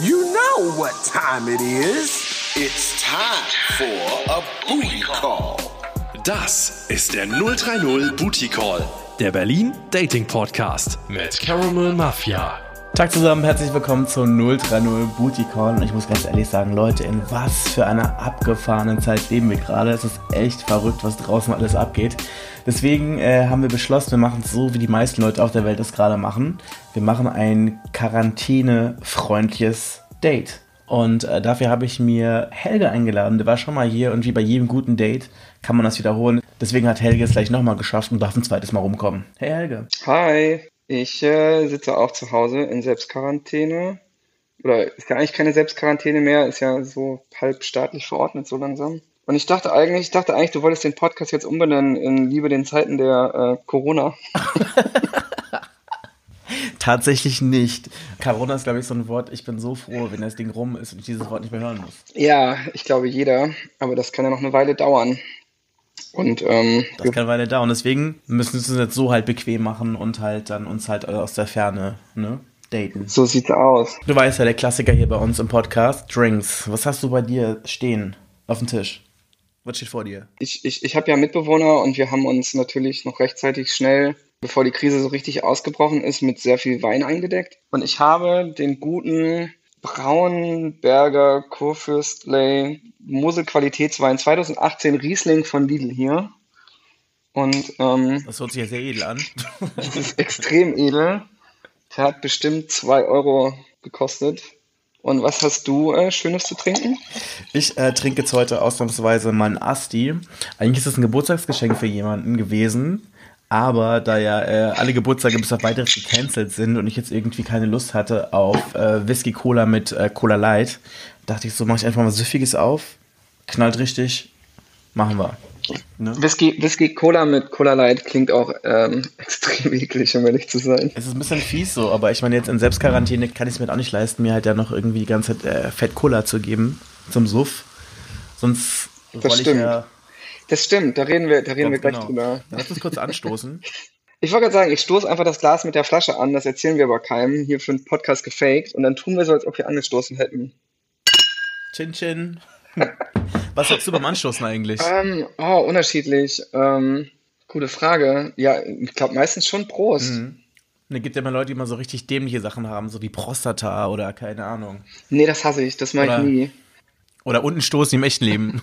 You know what time it is. It's time for a booty call. Das ist der 030 Booty Call, der Berlin Dating Podcast mit Caramel Mafia. Tag zusammen, herzlich willkommen zu 030 Booty Call. Und ich muss ganz ehrlich sagen, Leute, in was für einer abgefahrenen Zeit leben wir gerade. Es ist echt verrückt, was draußen alles abgeht. Deswegen äh, haben wir beschlossen, wir machen es so, wie die meisten Leute auf der Welt es gerade machen. Wir machen ein quarantänefreundliches Date. Und äh, dafür habe ich mir Helge eingeladen. Der war schon mal hier und wie bei jedem guten Date kann man das wiederholen. Deswegen hat Helge es gleich nochmal geschafft und darf ein zweites Mal rumkommen. Hey Helge. Hi, ich äh, sitze auch zu Hause in Selbstquarantäne. Oder ist ja eigentlich keine Selbstquarantäne mehr, ist ja so halb staatlich verordnet so langsam. Und ich dachte eigentlich, ich dachte eigentlich, du wolltest den Podcast jetzt umbenennen in Liebe den Zeiten der äh, Corona. Tatsächlich nicht. Corona ist, glaube ich, so ein Wort, ich bin so froh, wenn das Ding rum ist und ich dieses Wort nicht mehr hören muss. Ja, ich glaube jeder, aber das kann ja noch eine Weile dauern. Und ähm, das kann eine Weile dauern. Deswegen müssen wir es jetzt so halt bequem machen und halt dann uns halt aus der Ferne, ne? Daten. So sieht's aus. Du weißt ja, der Klassiker hier bei uns im Podcast, Drinks. Was hast du bei dir stehen auf dem Tisch? Was steht vor dir? Ich, ich, ich habe ja Mitbewohner und wir haben uns natürlich noch rechtzeitig schnell, bevor die Krise so richtig ausgebrochen ist, mit sehr viel Wein eingedeckt. Und ich habe den guten Braunberger Kurfürstler Mosel Qualitätswein 2018 Riesling von Lidl hier. Und ähm, das hört sich ja sehr edel an. das ist extrem edel. Der hat bestimmt zwei Euro gekostet. Und was hast du äh, Schönes zu trinken? Ich äh, trinke jetzt heute ausnahmsweise meinen Asti. Eigentlich ist es ein Geburtstagsgeschenk für jemanden gewesen. Aber da ja äh, alle Geburtstage bis auf weiteres gecancelt sind und ich jetzt irgendwie keine Lust hatte auf äh, Whisky Cola mit äh, Cola Light, dachte ich so, mache ich einfach mal Süffiges auf. Knallt richtig. Machen wir. Ne? Whisky, Whisky Cola mit Cola Light klingt auch ähm, extrem eklig, um ehrlich zu sein. Es ist ein bisschen fies so, aber ich meine, jetzt in Selbstquarantäne kann ich es mir halt auch nicht leisten, mir halt ja noch irgendwie die ganze Zeit äh, Fett Cola zu geben zum Suff. Sonst das stimmt. Ja das stimmt, da reden wir, da reden wir gleich genau. drüber. Lass uns kurz anstoßen. Ich wollte gerade sagen, ich stoße einfach das Glas mit der Flasche an, das erzählen wir aber keinem, hier für einen Podcast gefaked, und dann tun wir so, als ob wir angestoßen hätten. Chin Chin. Was sagst du beim Anstoßen eigentlich? Ähm, oh, unterschiedlich. Ähm, gute Frage. Ja, ich glaube meistens schon Prost. Mhm. Und gibt ja immer Leute, die immer so richtig dämliche Sachen haben, so wie Prostata oder keine Ahnung. Nee, das hasse ich, das mache ich nie. Oder unten stoßen im echten Leben.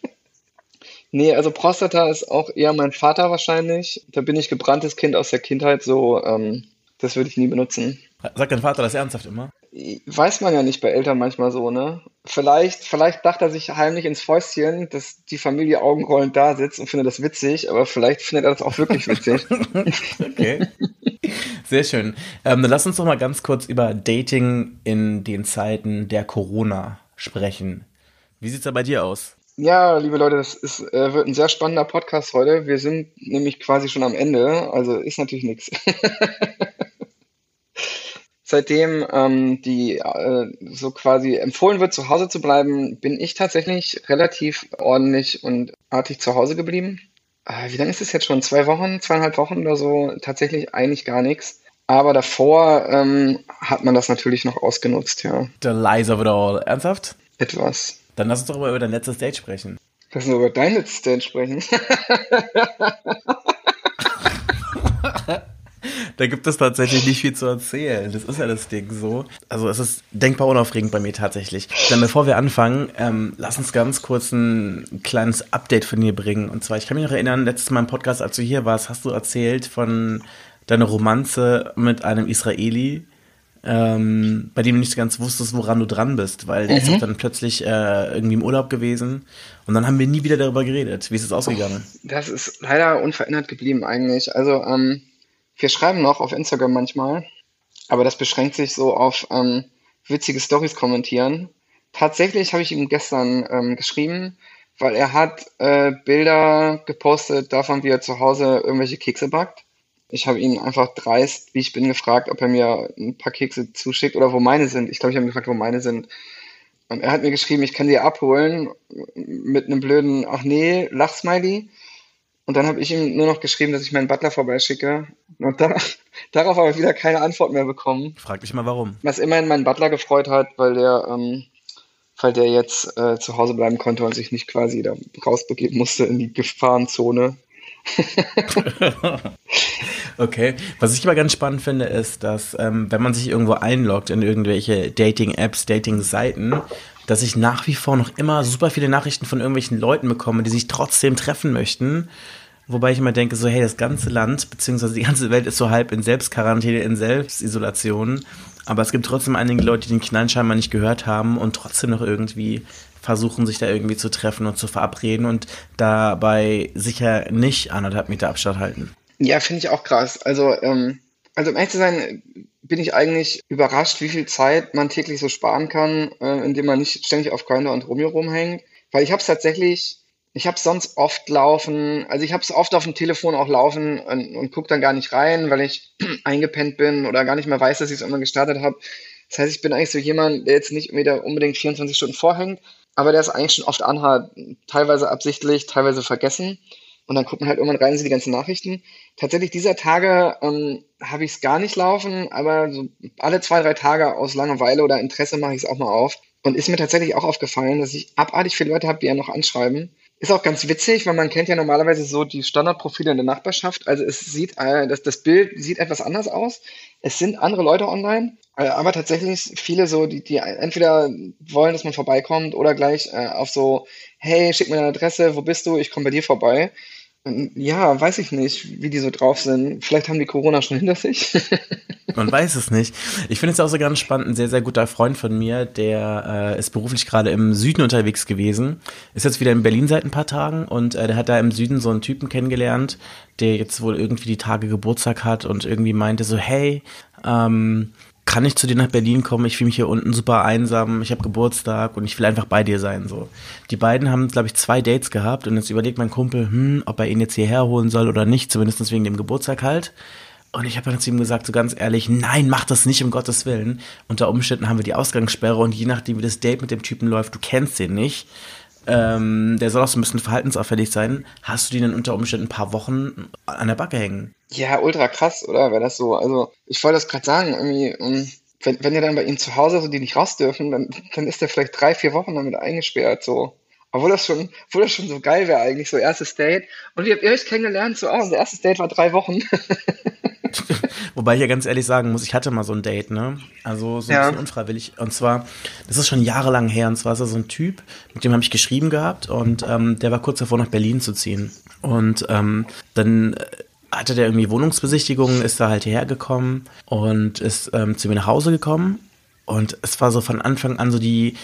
nee, also Prostata ist auch eher mein Vater wahrscheinlich. Da bin ich gebranntes Kind aus der Kindheit, so, ähm, das würde ich nie benutzen. Sagt dein Vater das ernsthaft immer? Weiß man ja nicht bei Eltern manchmal so, ne? Vielleicht, vielleicht dachte er sich heimlich ins Fäustchen, dass die Familie augenrollend da sitzt und findet das witzig, aber vielleicht findet er das auch wirklich witzig. okay. Sehr schön. Ähm, dann lass uns doch mal ganz kurz über Dating in den Zeiten der Corona sprechen. Wie sieht's da bei dir aus? Ja, liebe Leute, das ist, äh, wird ein sehr spannender Podcast heute. Wir sind nämlich quasi schon am Ende, also ist natürlich nichts. seitdem ähm, die äh, so quasi empfohlen wird, zu Hause zu bleiben, bin ich tatsächlich relativ ordentlich und artig zu Hause geblieben. Äh, wie lange ist es jetzt schon? Zwei Wochen, zweieinhalb Wochen oder so? Tatsächlich eigentlich gar nichts. Aber davor ähm, hat man das natürlich noch ausgenutzt, ja. The lies of it all. Ernsthaft? Etwas. Dann lass uns doch mal über dein letztes Date sprechen. Lass uns über dein letztes Date sprechen. da gibt es tatsächlich nicht viel zu erzählen. Das ist ja das Ding so. Also es ist denkbar unaufregend bei mir tatsächlich. Dann bevor wir anfangen, ähm, lass uns ganz kurz ein kleines Update von dir bringen. Und zwar, ich kann mich noch erinnern, letztes Mal im Podcast, als du hier warst, hast du erzählt von deiner Romanze mit einem Israeli, ähm, bei dem du nicht ganz wusstest, woran du dran bist, weil der mhm. ist dann plötzlich äh, irgendwie im Urlaub gewesen und dann haben wir nie wieder darüber geredet. Wie ist es ausgegangen? Das ist leider unverändert geblieben eigentlich. Also ähm, wir schreiben noch auf Instagram manchmal, aber das beschränkt sich so auf ähm, witzige Stories kommentieren. Tatsächlich habe ich ihm gestern ähm, geschrieben, weil er hat äh, Bilder gepostet davon, wie er zu Hause irgendwelche Kekse backt. Ich habe ihn einfach dreist, wie ich bin, gefragt, ob er mir ein paar Kekse zuschickt oder wo meine sind. Ich glaube, ich habe ihn gefragt, wo meine sind. Und er hat mir geschrieben, ich kann die abholen mit einem blöden, ach nee, Lachsmiley. Und dann habe ich ihm nur noch geschrieben, dass ich meinen Butler vorbeischicke. Und da, darauf aber wieder keine Antwort mehr bekommen. Frag dich mal warum. Was immerhin meinen Butler gefreut hat, weil der, ähm, weil der jetzt äh, zu Hause bleiben konnte und sich nicht quasi da rausbegeben musste in die Gefahrenzone. okay. Was ich aber ganz spannend finde, ist, dass ähm, wenn man sich irgendwo einloggt in irgendwelche Dating-Apps, Dating-Seiten, dass ich nach wie vor noch immer super viele Nachrichten von irgendwelchen Leuten bekomme, die sich trotzdem treffen möchten. Wobei ich immer denke, so, hey, das ganze Land, beziehungsweise die ganze Welt ist so halb in Selbstquarantäne, in Selbstisolation. Aber es gibt trotzdem einige Leute, die den Knall scheinbar nicht gehört haben und trotzdem noch irgendwie versuchen, sich da irgendwie zu treffen und zu verabreden und dabei sicher nicht anderthalb Meter Abstand halten. Ja, finde ich auch krass. Also, ähm, also um ehrlich zu sein, bin ich eigentlich überrascht, wie viel Zeit man täglich so sparen kann, äh, indem man nicht ständig auf Grindr und Romeo rumhängt. Weil ich habe es tatsächlich, ich habe sonst oft laufen, also ich habe es oft auf dem Telefon auch laufen und, und gucke dann gar nicht rein, weil ich eingepennt bin oder gar nicht mehr weiß, dass ich es immer gestartet habe. Das heißt, ich bin eigentlich so jemand, der jetzt nicht wieder unbedingt 24 Stunden vorhängt, aber der es eigentlich schon oft anhat, teilweise absichtlich, teilweise vergessen. Und dann guckt man halt irgendwann rein, sind die ganzen Nachrichten. Tatsächlich dieser Tage ähm, habe ich es gar nicht laufen, aber so alle zwei, drei Tage aus Langeweile oder Interesse mache ich es auch mal auf. Und ist mir tatsächlich auch aufgefallen, dass ich abartig viele Leute habe, die ja noch anschreiben. Ist auch ganz witzig, weil man kennt ja normalerweise so die Standardprofile in der Nachbarschaft. Also es sieht, äh, das, Bild sieht etwas anders aus. Es sind andere Leute online, äh, aber tatsächlich viele so, die, die entweder wollen, dass man vorbeikommt oder gleich äh, auf so, hey, schick mir eine Adresse, wo bist du? Ich komme bei dir vorbei. Ja, weiß ich nicht, wie die so drauf sind. Vielleicht haben die Corona schon hinter sich. Man weiß es nicht. Ich finde es auch so ganz spannend. Ein sehr, sehr guter Freund von mir, der äh, ist beruflich gerade im Süden unterwegs gewesen. Ist jetzt wieder in Berlin seit ein paar Tagen und äh, der hat da im Süden so einen Typen kennengelernt, der jetzt wohl irgendwie die Tage Geburtstag hat und irgendwie meinte so, hey, ähm, kann ich zu dir nach Berlin kommen? Ich fühle mich hier unten super einsam, ich habe Geburtstag und ich will einfach bei dir sein. So. Die beiden haben, glaube ich, zwei Dates gehabt und jetzt überlegt mein Kumpel, hm, ob er ihn jetzt hierher holen soll oder nicht, zumindest wegen dem Geburtstag halt. Und ich habe dann zu ihm gesagt, so ganz ehrlich, nein, mach das nicht, um Gottes Willen. Unter Umständen haben wir die Ausgangssperre und je nachdem, wie das Date mit dem Typen läuft, du kennst den nicht. Ähm, der soll auch so ein bisschen verhaltensauffällig sein. Hast du den dann unter Umständen ein paar Wochen an der Backe hängen? Ja, ultra krass, oder? Wäre das so? Also, ich wollte das gerade sagen, irgendwie, ähm, wenn, wenn ihr dann bei ihm zu Hause so die nicht raus dürfen, dann, dann ist er vielleicht drei, vier Wochen damit eingesperrt, so. Obwohl das schon, obwohl das schon so geil wäre eigentlich, so erstes Date. Und wie habt ihr euch kennengelernt? So, oh, unser erstes Date war drei Wochen. Wobei ich ja ganz ehrlich sagen muss, ich hatte mal so ein Date, ne? Also so ein ja. bisschen unfreiwillig. Und zwar, das ist schon jahrelang her, und zwar ist er so ein Typ, mit dem habe ich geschrieben gehabt und ähm, der war kurz davor, nach Berlin zu ziehen. Und ähm, dann äh, hatte der irgendwie Wohnungsbesichtigungen, ist da halt hierher gekommen und ist ähm, zu mir nach Hause gekommen. Und es war so von Anfang an so die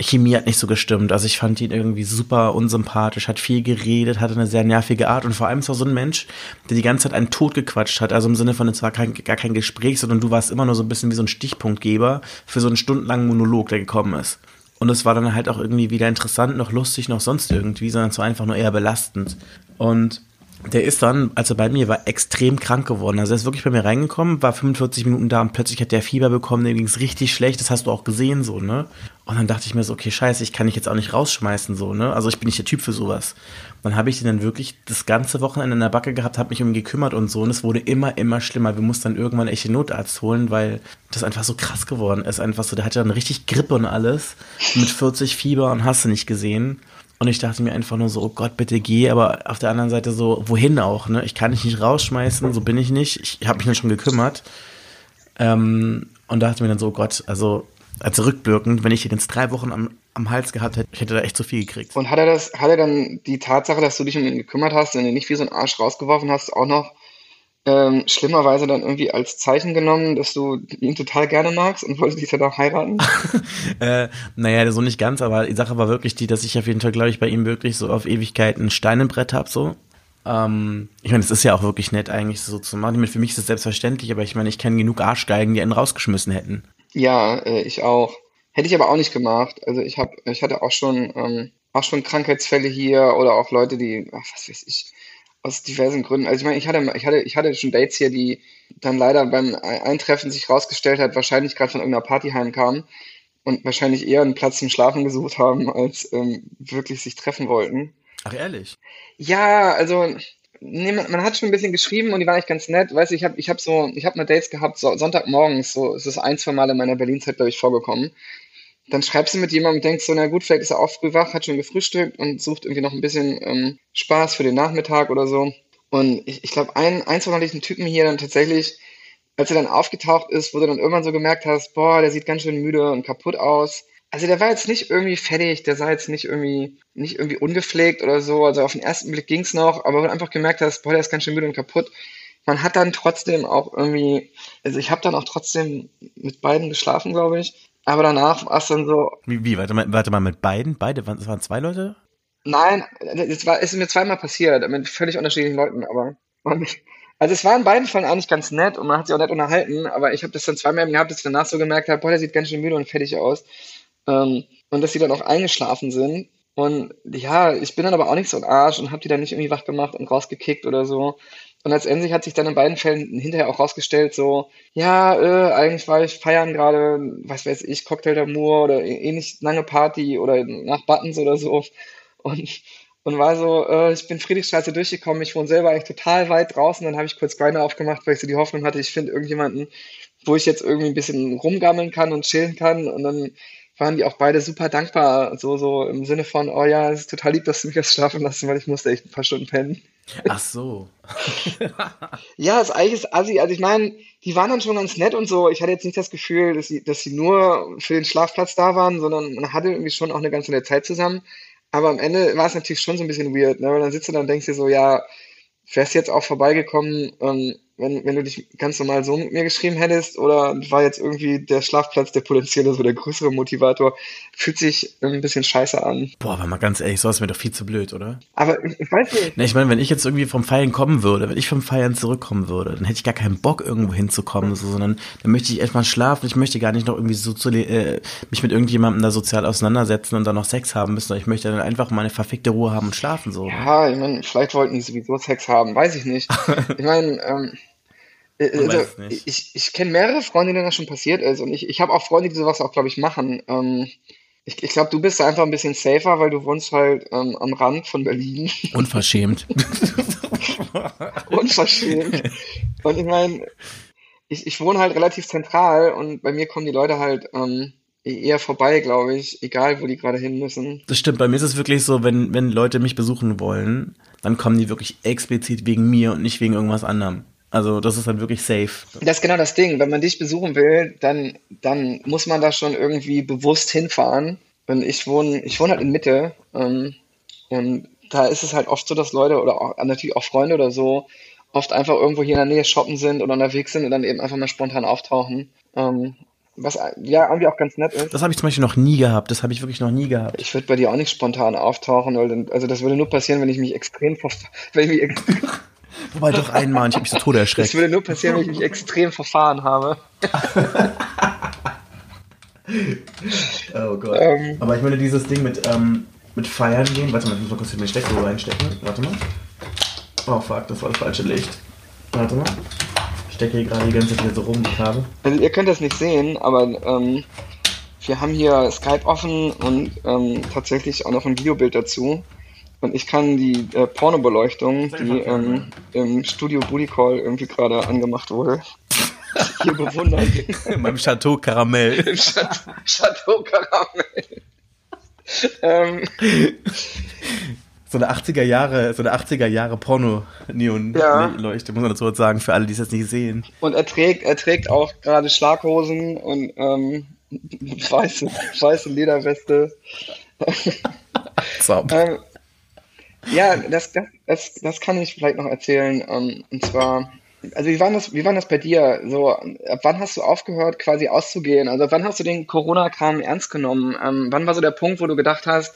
Chemie hat nicht so gestimmt. Also ich fand ihn irgendwie super unsympathisch, hat viel geredet, hatte eine sehr nervige Art und vor allem ist er so ein Mensch, der die ganze Zeit einen Tod gequatscht hat. Also im Sinne von, es war kein, gar kein Gespräch, sondern du warst immer nur so ein bisschen wie so ein Stichpunktgeber für so einen stundenlangen Monolog, der gekommen ist. Und es war dann halt auch irgendwie weder interessant noch lustig noch sonst irgendwie, sondern es war einfach nur eher belastend. Und der ist dann, als er bei mir war, extrem krank geworden. Also er ist wirklich bei mir reingekommen, war 45 Minuten da und plötzlich hat der Fieber bekommen, dem ging es richtig schlecht, das hast du auch gesehen, so, ne? Und dann dachte ich mir so, okay, scheiße, ich kann dich jetzt auch nicht rausschmeißen, so, ne? Also ich bin nicht der Typ für sowas. Dann habe ich den dann wirklich das ganze Wochenende in der Backe gehabt, habe mich um ihn gekümmert und so. Und es wurde immer, immer schlimmer. Wir mussten dann irgendwann echt den Notarzt holen, weil das einfach so krass geworden ist. Einfach so, der hatte dann richtig Grippe und alles. Mit 40 Fieber und hast du nicht gesehen. Und ich dachte mir einfach nur so, oh Gott, bitte geh, aber auf der anderen Seite so, wohin auch, ne? Ich kann dich nicht rausschmeißen, so bin ich nicht. Ich habe mich dann schon gekümmert. Ähm, und dachte mir dann so, oh Gott, also als rückwirkend, wenn ich ihn jetzt drei Wochen am, am Hals gehabt hätte, ich hätte da echt zu viel gekriegt. Und hat er das, hat er dann die Tatsache, dass du dich um ihn gekümmert hast und ihn nicht wie so ein Arsch rausgeworfen hast, auch noch ähm, schlimmerweise dann irgendwie als Zeichen genommen, dass du ihn total gerne magst und wolltest dich dann auch heiraten? äh, naja, so nicht ganz, aber die Sache war wirklich die, dass ich auf jeden Fall, glaube ich, bei ihm wirklich so auf Ewigkeit ein Stein im Brett habe, so. Ähm, ich meine, es ist ja auch wirklich nett, eigentlich so zu machen. Für mich ist es selbstverständlich, aber ich meine, ich kenne genug Arschgeigen, die einen rausgeschmissen hätten. Ja, äh, ich auch. Hätte ich aber auch nicht gemacht. Also ich habe, ich hatte auch schon, ähm, auch schon Krankheitsfälle hier oder auch Leute, die, ach, was weiß ich, aus diversen Gründen. Also ich meine, ich hatte, ich hatte, ich hatte schon Dates hier, die dann leider beim Eintreffen sich rausgestellt hat, wahrscheinlich gerade von irgendeiner Party heimkamen und wahrscheinlich eher einen Platz zum Schlafen gesucht haben, als ähm, wirklich sich treffen wollten. Ach ehrlich? Ja, also nee, man, man, hat schon ein bisschen geschrieben und die war eigentlich ganz nett. Weißt du, ich habe ich hab so, ich habe mal Dates gehabt, so, Sonntagmorgens, so, es ist ein, zwei Mal in meiner Berlin-Zeit, glaube ich, vorgekommen. Dann schreibst du mit jemandem und denkst so, na gut, vielleicht ist er auch früh wach, hat schon gefrühstückt und sucht irgendwie noch ein bisschen ähm, Spaß für den Nachmittag oder so. Und ich, ich glaube, ein, ein, zwei Mal einen Typen hier dann tatsächlich, als er dann aufgetaucht ist, wo du dann irgendwann so gemerkt hast, boah, der sieht ganz schön müde und kaputt aus also der war jetzt nicht irgendwie fertig, der sah jetzt nicht irgendwie, nicht irgendwie ungepflegt oder so. Also auf den ersten Blick ging's noch, aber wenn du einfach gemerkt hast, boah, der ist ganz schön müde und kaputt. Man hat dann trotzdem auch irgendwie, also ich habe dann auch trotzdem mit beiden geschlafen, glaube ich. Aber danach war es dann so. Wie, wie, warte mal, warte mal, mit beiden? Beide? Das waren zwei Leute? Nein, es war, es ist mir zweimal passiert, mit völlig unterschiedlichen Leuten, aber. Also es war in beiden Fällen eigentlich ganz nett und man hat sich auch nett unterhalten, aber ich habe das dann zweimal gehabt, dass ich danach so gemerkt habe, boah, der sieht ganz schön müde und fertig aus. Ähm, und dass sie dann auch eingeschlafen sind. Und ja, ich bin dann aber auch nicht so ein Arsch und habe die dann nicht irgendwie wach gemacht und rausgekickt oder so. Und letztendlich hat sich dann in beiden Fällen hinterher auch rausgestellt, so, ja, äh, eigentlich war ich feiern gerade, was weiß ich, Cocktail d'Amour oder ähnlich lange Party oder nach Buttons oder so. Und, und war so, äh, ich bin Friedrichstraße durchgekommen, ich wohne selber eigentlich total weit draußen, dann habe ich kurz Grinder aufgemacht, weil ich so die Hoffnung hatte, ich finde irgendjemanden, wo ich jetzt irgendwie ein bisschen rumgammeln kann und chillen kann. Und dann waren die auch beide super dankbar, so, so im Sinne von, oh ja, es ist total lieb, dass du mich das schlafen lassen, weil ich musste echt ein paar Stunden pennen. Ach so. ja, das eigentlich ist assi. Also ich meine, die waren dann schon ganz nett und so. Ich hatte jetzt nicht das Gefühl, dass sie, dass sie nur für den Schlafplatz da waren, sondern man hatte irgendwie schon auch eine ganze nette Zeit zusammen. Aber am Ende war es natürlich schon so ein bisschen weird, ne? weil dann sitzt du da und denkst dir so, ja, wärst jetzt auch vorbeigekommen, ähm, wenn, wenn du dich ganz normal so mit mir geschrieben hättest oder war jetzt irgendwie der Schlafplatz der potenzielle so der größere Motivator, fühlt sich ein bisschen scheiße an. Boah, aber mal ganz ehrlich, so ist mir doch viel zu blöd, oder? Aber ich, ich weiß nicht. Na, ich meine, wenn ich jetzt irgendwie vom Feiern kommen würde, wenn ich vom Feiern zurückkommen würde, dann hätte ich gar keinen Bock, irgendwo hinzukommen, so, sondern dann möchte ich erstmal schlafen. Ich möchte gar nicht noch irgendwie so zu, äh, mich mit irgendjemandem da sozial auseinandersetzen und dann noch Sex haben müssen. Ich möchte dann einfach meine verfickte Ruhe haben und schlafen, so. Ja, ich meine, vielleicht wollten die sowieso Sex haben, weiß ich nicht. ich meine, ähm, äh, also, ich, ich kenne mehrere Freunde, denen das schon passiert ist. Und ich, ich habe auch Freunde, die sowas auch, glaube ich, machen. Ähm, ich, ich glaube, du bist einfach ein bisschen safer, weil du wohnst halt ähm, am Rand von Berlin. Unverschämt. Unverschämt. Und ich meine, ich, ich wohne halt relativ zentral und bei mir kommen die Leute halt ähm, eher vorbei, glaube ich, egal wo die gerade hin müssen. Das stimmt, bei mir ist es wirklich so, wenn, wenn Leute mich besuchen wollen, dann kommen die wirklich explizit wegen mir und nicht wegen irgendwas anderem. Also das ist dann wirklich safe. Das ist genau das Ding. Wenn man dich besuchen will, dann, dann muss man da schon irgendwie bewusst hinfahren. Und ich wohne, ich wohne halt in Mitte. Ähm, und da ist es halt oft so, dass Leute oder auch, natürlich auch Freunde oder so oft einfach irgendwo hier in der Nähe shoppen sind oder unterwegs sind und dann eben einfach mal spontan auftauchen. Ähm, was ja irgendwie auch ganz nett ist. Das habe ich zum Beispiel noch nie gehabt. Das habe ich wirklich noch nie gehabt. Ich würde bei dir auch nicht spontan auftauchen, weil dann, also das würde nur passieren, wenn ich mich extrem, wenn ich mich Wobei doch einmal, ich habe mich so tot erschreckt. Das würde nur passieren, wenn ich mich extrem verfahren habe. oh Gott. Ähm, Aber ich meine, dieses Ding mit, ähm, mit Feiern gehen. Warte mal, ich muss mal kurz in den Steckdose reinstecken. Warte mal. Oh fuck, das war das falsche Licht. Warte mal. Ich stecke hier gerade die ganze Zeit hier so rum, die Kabel. Also ihr könnt das nicht sehen, aber ähm, wir haben hier Skype offen und ähm, tatsächlich auch noch ein Videobild dazu. Und ich kann die äh, Pornobeleuchtung, die ähm, im Studio Booty Call irgendwie gerade angemacht wurde, hier bewundern. Beim Chateau Karamell. Im Chateau, Chateau Karamell. ähm, so eine 80er Jahre, so eine 80er Jahre Porno-Neon-Leuchte, ja. muss man dazu sagen, für alle, die es jetzt nicht sehen. Und er trägt, er trägt auch gerade Schlaghosen und ähm, weiße, weiße Lederweste. ähm, ja, das, das, das kann ich vielleicht noch erzählen. Ähm, und zwar, also wie war das, wie war das bei dir? So, ab wann hast du aufgehört, quasi auszugehen? Also wann hast du den Corona-Kram ernst genommen? Ähm, wann war so der Punkt, wo du gedacht hast,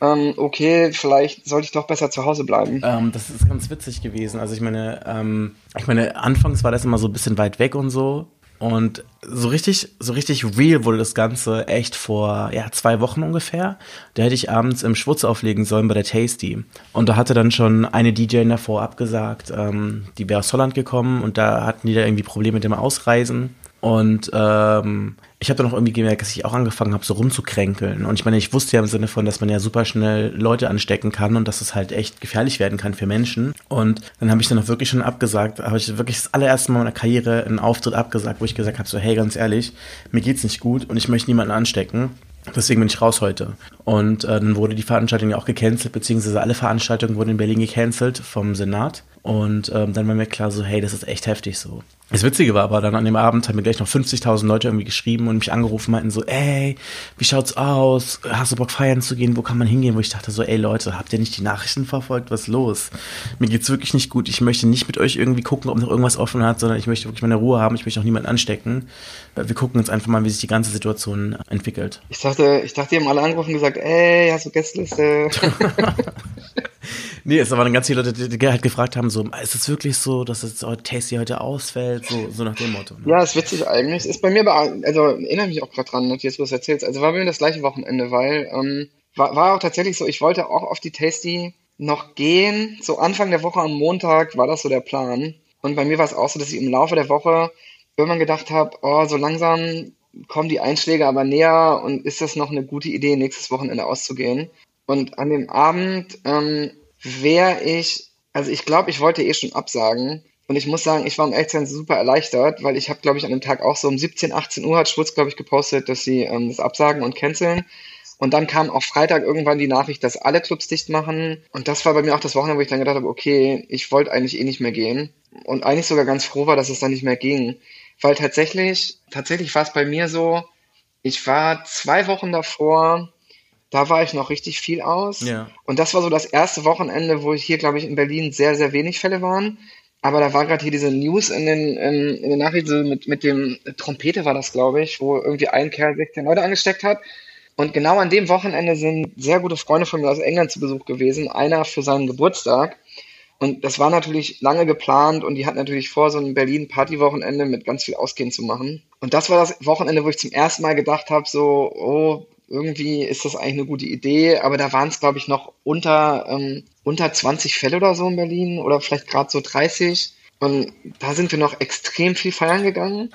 ähm, okay, vielleicht sollte ich doch besser zu Hause bleiben. Ähm, das ist ganz witzig gewesen. Also ich meine, ähm, ich meine, anfangs war das immer so ein bisschen weit weg und so. Und so richtig, so richtig real wurde das Ganze echt vor ja, zwei Wochen ungefähr. Da hätte ich abends im Schwutz auflegen sollen bei der Tasty. Und da hatte dann schon eine DJ davor abgesagt, ähm, die wäre aus Holland gekommen und da hatten die da irgendwie Probleme mit dem Ausreisen. Und ähm, ich habe dann auch irgendwie gemerkt, dass ich auch angefangen habe, so rumzukränkeln. Und ich meine, ich wusste ja im Sinne von, dass man ja super schnell Leute anstecken kann und dass es halt echt gefährlich werden kann für Menschen. Und dann habe ich dann auch wirklich schon abgesagt, habe ich wirklich das allererste Mal in meiner Karriere einen Auftritt abgesagt, wo ich gesagt habe, so hey, ganz ehrlich, mir geht's nicht gut und ich möchte niemanden anstecken. Deswegen bin ich raus heute. Und äh, dann wurde die Veranstaltung ja auch gecancelt, beziehungsweise alle Veranstaltungen wurden in Berlin gecancelt vom Senat. Und ähm, dann war mir klar so, hey, das ist echt heftig so. Das Witzige war aber dann an dem Abend haben mir gleich noch 50.000 Leute irgendwie geschrieben und mich angerufen, meinten so, ey, wie schaut's aus? Hast du Bock feiern zu gehen? Wo kann man hingehen? Wo ich dachte so, ey Leute, habt ihr nicht die Nachrichten verfolgt? Was ist los? Mir geht's wirklich nicht gut. Ich möchte nicht mit euch irgendwie gucken, ob noch irgendwas offen hat, sondern ich möchte wirklich meine Ruhe haben. Ich möchte auch niemanden anstecken. Wir gucken uns einfach mal, wie sich die ganze Situation entwickelt. Ich dachte, ich dachte, die haben alle angerufen und gesagt, ey, hast du Gästeliste? nee, es waren ganz viele Leute, die halt gefragt haben, so, ist es wirklich so, dass das Tasty heute ausfällt? So, so nach dem Motto. Ne? Ja, ist witzig eigentlich. Ist bei mir, also erinnere mich auch gerade dran, jetzt wo du es erzählst. Also war bei mir das gleiche Wochenende, weil ähm, war, war auch tatsächlich so, ich wollte auch auf die Tasty noch gehen. So Anfang der Woche am Montag war das so der Plan. Und bei mir war es auch so, dass ich im Laufe der Woche irgendwann gedacht habe, oh, so langsam kommen die Einschläge aber näher und ist das noch eine gute Idee, nächstes Wochenende auszugehen? Und an dem Abend ähm, wäre ich, also ich glaube, ich wollte eh schon absagen. Und ich muss sagen, ich war um echt super erleichtert, weil ich habe, glaube ich, an dem Tag auch so um 17, 18 Uhr hat Schwutz, glaube ich, gepostet, dass sie ähm, das absagen und canceln. Und dann kam auch Freitag irgendwann die Nachricht, dass alle Clubs dicht machen. Und das war bei mir auch das Wochenende, wo ich dann gedacht habe, okay, ich wollte eigentlich eh nicht mehr gehen. Und eigentlich sogar ganz froh war, dass es dann nicht mehr ging. Weil tatsächlich, tatsächlich war es bei mir so, ich war zwei Wochen davor, da war ich noch richtig viel aus. Ja. Und das war so das erste Wochenende, wo ich hier, glaube ich, in Berlin sehr, sehr wenig Fälle waren. Aber da war gerade hier diese News in den, in, in den Nachrichten mit, mit dem Trompete war das, glaube ich, wo irgendwie ein Kerl 16 Leute angesteckt hat. Und genau an dem Wochenende sind sehr gute Freunde von mir aus England zu Besuch gewesen. Einer für seinen Geburtstag. Und das war natürlich lange geplant und die hatten natürlich vor, so ein Berlin-Party-Wochenende mit ganz viel Ausgehen zu machen. Und das war das Wochenende, wo ich zum ersten Mal gedacht habe, so, oh, irgendwie ist das eigentlich eine gute Idee, aber da waren es, glaube ich, noch unter, ähm, unter 20 Fälle oder so in Berlin oder vielleicht gerade so 30. Und da sind wir noch extrem viel feiern gegangen.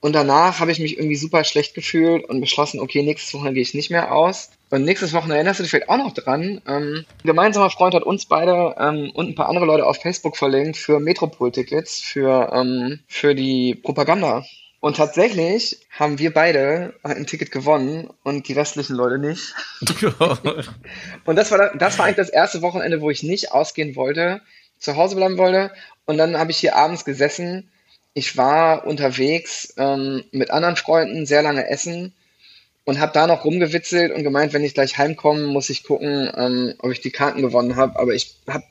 Und danach habe ich mich irgendwie super schlecht gefühlt und beschlossen, okay, nächstes Wochenende gehe ich nicht mehr aus. Und nächstes Wochenende erinnerst du dich vielleicht auch noch dran. Ähm, ein gemeinsamer Freund hat uns beide ähm, und ein paar andere Leute auf Facebook verlinkt für Metropol-Tickets, für, ähm, für die Propaganda. Und tatsächlich haben wir beide ein Ticket gewonnen und die restlichen Leute nicht. und das war, das war eigentlich das erste Wochenende, wo ich nicht ausgehen wollte, zu Hause bleiben wollte. Und dann habe ich hier abends gesessen. Ich war unterwegs ähm, mit anderen Freunden, sehr lange essen und habe da noch rumgewitzelt und gemeint, wenn ich gleich heimkomme, muss ich gucken, ähm, ob ich die Karten gewonnen habe. Aber ich habe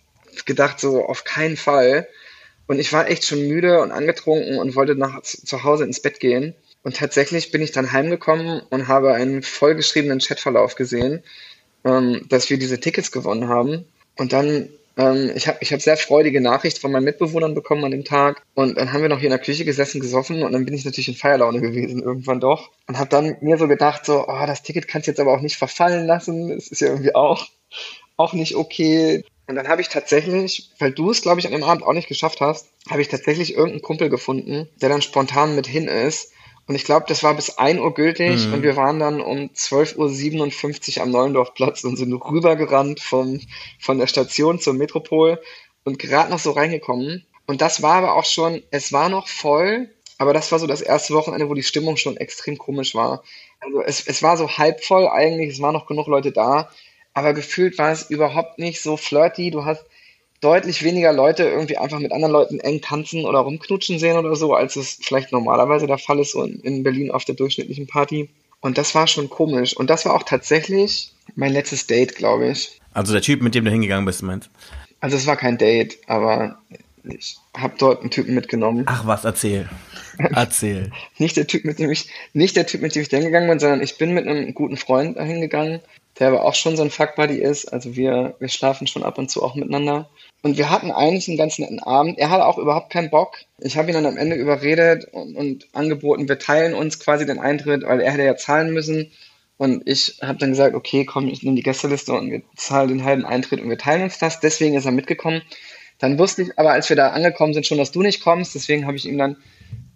gedacht, so auf keinen Fall. Und ich war echt schon müde und angetrunken und wollte nach zu Hause ins Bett gehen. Und tatsächlich bin ich dann heimgekommen und habe einen vollgeschriebenen Chatverlauf gesehen, ähm, dass wir diese Tickets gewonnen haben. Und dann, ähm, ich habe ich hab sehr freudige Nachricht von meinen Mitbewohnern bekommen an dem Tag. Und dann haben wir noch hier in der Küche gesessen, gesoffen und dann bin ich natürlich in Feierlaune gewesen irgendwann doch. Und habe dann mir so gedacht, so, oh, das Ticket kannst du jetzt aber auch nicht verfallen lassen. Es ist ja irgendwie auch, auch nicht okay. Und dann habe ich tatsächlich, weil du es, glaube ich, an dem Abend auch nicht geschafft hast, habe ich tatsächlich irgendeinen Kumpel gefunden, der dann spontan mit hin ist. Und ich glaube, das war bis 1 Uhr gültig mhm. und wir waren dann um 12.57 Uhr am Neulendorfplatz und sind rübergerannt vom, von der Station zur Metropol und gerade noch so reingekommen. Und das war aber auch schon, es war noch voll, aber das war so das erste Wochenende, wo die Stimmung schon extrem komisch war. Also es, es war so halb voll eigentlich, es waren noch genug Leute da, aber gefühlt war es überhaupt nicht so flirty. Du hast deutlich weniger Leute irgendwie einfach mit anderen Leuten eng tanzen oder rumknutschen sehen oder so, als es vielleicht normalerweise der Fall ist, so in, Berlin auf der durchschnittlichen Party. Und das war schon komisch. Und das war auch tatsächlich mein letztes Date, glaube ich. Also der Typ, mit dem du hingegangen bist, meinst Also es war kein Date, aber ich habe dort einen Typen mitgenommen. Ach was, erzähl. Erzähl. nicht der Typ, mit dem ich, nicht der Typ, mit dem ich hingegangen bin, sondern ich bin mit einem guten Freund dahin gegangen, der aber auch schon so ein Fuckbuddy ist. Also wir, wir schlafen schon ab und zu auch miteinander. Und wir hatten eigentlich einen ganz netten Abend. Er hatte auch überhaupt keinen Bock. Ich habe ihn dann am Ende überredet und, und, angeboten, wir teilen uns quasi den Eintritt, weil er hätte ja zahlen müssen. Und ich habe dann gesagt, okay, komm, ich nehme die Gästeliste und wir zahlen den halben Eintritt und wir teilen uns das. Deswegen ist er mitgekommen. Dann wusste ich aber, als wir da angekommen sind, schon, dass du nicht kommst. Deswegen habe ich ihm dann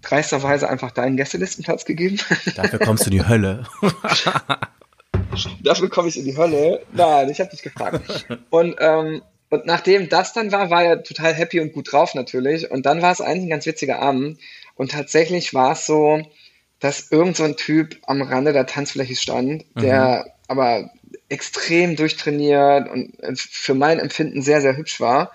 dreisterweise einfach deinen Gästelistenplatz gegeben. Dafür kommst du in die Hölle. Dafür komme ich in die Hölle. Nein, ich habe dich gefragt. Und, ähm, und nachdem das dann war, war er total happy und gut drauf natürlich. Und dann war es eigentlich ein ganz witziger Abend. Und tatsächlich war es so, dass irgend so ein Typ am Rande der Tanzfläche stand, der mhm. aber extrem durchtrainiert und für mein Empfinden sehr, sehr hübsch war.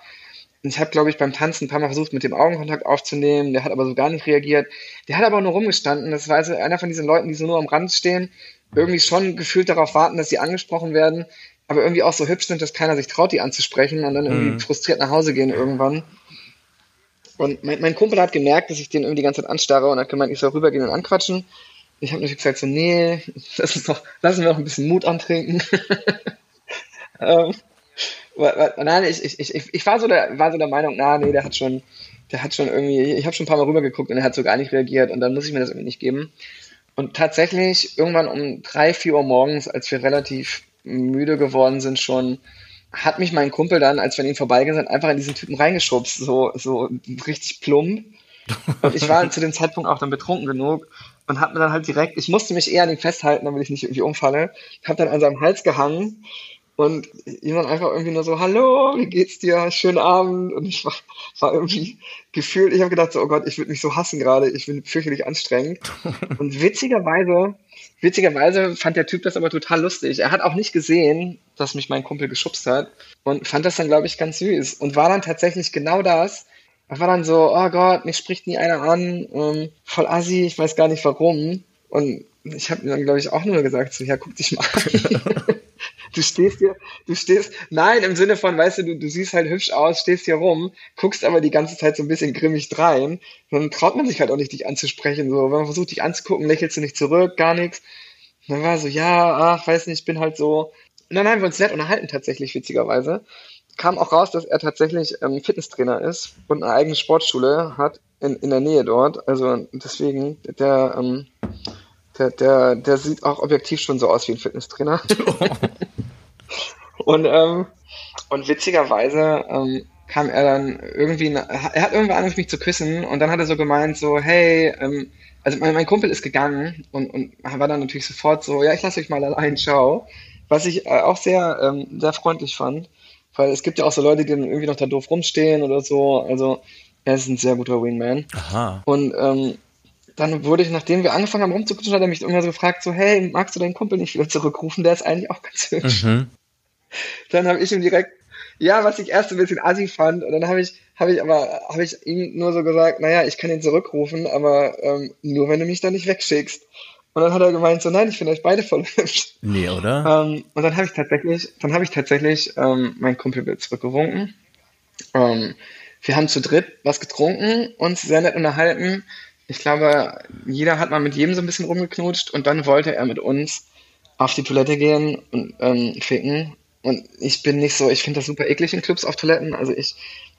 Und ich habe, glaube ich, beim Tanzen ein paar Mal versucht, mit dem Augenkontakt aufzunehmen. Der hat aber so gar nicht reagiert. Der hat aber nur rumgestanden. Das war also einer von diesen Leuten, die so nur am Rand stehen irgendwie schon gefühlt darauf warten, dass sie angesprochen werden, aber irgendwie auch so hübsch sind, dass keiner sich traut, die anzusprechen und dann irgendwie mhm. frustriert nach Hause gehen irgendwann. Und mein, mein Kumpel hat gemerkt, dass ich den irgendwie die ganze Zeit anstarre und hat gemeint, ich soll rübergehen und anquatschen. Ich habe natürlich gesagt so, nee, lass uns doch, lassen wir noch ein bisschen Mut antrinken. ähm, nein, ich, ich, ich, ich war so der, war so der Meinung, na, nee, der hat schon, der hat schon irgendwie, ich habe schon ein paar Mal rübergeguckt und er hat so gar nicht reagiert und dann muss ich mir das irgendwie nicht geben. Und tatsächlich irgendwann um drei, vier Uhr morgens, als wir relativ müde geworden sind schon, hat mich mein Kumpel dann, als wir an ihm vorbeigegangen sind, einfach in diesen Typen reingeschubst, so, so richtig plump. Und ich war zu dem Zeitpunkt auch dann betrunken genug und hab mir dann halt direkt, ich musste mich eher an ihm festhalten, damit ich nicht irgendwie umfalle, hab dann an seinem Hals gehangen und jemand einfach irgendwie nur so, hallo, wie geht's dir? Schönen Abend. Und ich war, war irgendwie gefühlt, ich habe gedacht so, oh Gott, ich würde mich so hassen gerade, ich bin fürchterlich anstrengend. Und witzigerweise, witzigerweise fand der Typ das aber total lustig. Er hat auch nicht gesehen, dass mich mein Kumpel geschubst hat und fand das dann, glaube ich, ganz süß. Und war dann tatsächlich genau das. Er war dann so, oh Gott, mich spricht nie einer an, ähm, voll assi, ich weiß gar nicht warum. Und ich habe mir dann, glaube ich, auch nur gesagt, so, ja, guck dich mal an. du stehst hier, du stehst, nein, im Sinne von, weißt du, du, du siehst halt hübsch aus, stehst hier rum, guckst aber die ganze Zeit so ein bisschen grimmig drein, dann traut man sich halt auch nicht, dich anzusprechen, so, wenn man versucht, dich anzugucken, lächelst du nicht zurück, gar nichts. Und dann war so, ja, ach, weiß nicht, ich bin halt so. Und dann haben wir uns nett unterhalten, tatsächlich, witzigerweise. Kam auch raus, dass er tatsächlich ähm, Fitnesstrainer ist und eine eigene Sportschule hat in, in der Nähe dort. Also deswegen, der, ähm, der, der, der sieht auch objektiv schon so aus wie ein Fitnesstrainer. und, ähm, und witzigerweise ähm, kam er dann irgendwie, er hat irgendwann angefangen, mich zu küssen und dann hat er so gemeint, so, hey, ähm, also mein, mein Kumpel ist gegangen und, und war dann natürlich sofort so, ja, ich lasse euch mal allein, ciao. Was ich äh, auch sehr, ähm, sehr freundlich fand, weil es gibt ja auch so Leute, die dann irgendwie noch da doof rumstehen oder so, also er ist ein sehr guter Wingman. Aha. Und ähm, dann wurde ich, nachdem wir angefangen haben rumzukutschen, hat er mich immer so gefragt, so, hey, magst du deinen Kumpel nicht wieder zurückrufen? Der ist eigentlich auch ganz hübsch. Mhm. Dann habe ich ihm direkt, ja, was ich erst ein bisschen assi fand, und dann habe ich, habe ich aber, habe ich ihm nur so gesagt, naja, ich kann ihn zurückrufen, aber ähm, nur wenn du mich da nicht wegschickst. Und dann hat er gemeint, so, nein, ich finde euch beide voll hübsch. Nee, oder? Ähm, und dann habe ich tatsächlich, dann habe ich tatsächlich ähm, meinen Kumpel wieder zurückgewunken. Ähm, wir haben zu dritt was getrunken, uns sehr nett unterhalten ich glaube, jeder hat mal mit jedem so ein bisschen rumgeknutscht und dann wollte er mit uns auf die Toilette gehen und ähm, ficken. Und ich bin nicht so, ich finde das super eklig in Clubs auf Toiletten, also ich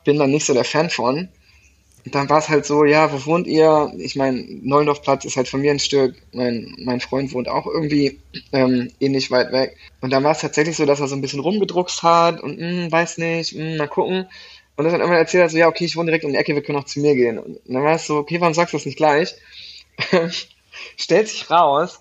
bin da nicht so der Fan von. Und dann war es halt so, ja, wo wohnt ihr? Ich meine, Neulendorfplatz ist halt von mir ein Stück. Mein, mein Freund wohnt auch irgendwie ähm, ähnlich weit weg. Und dann war es tatsächlich so, dass er so ein bisschen rumgedruckst hat und mh, hm, weiß nicht, mh, hm, mal gucken. Und dann hat immer erzählt, also, ja, okay, ich wohne direkt um die Ecke, wir können auch zu mir gehen. Und dann war es so, okay, warum sagst du das nicht gleich? Stellt sich raus,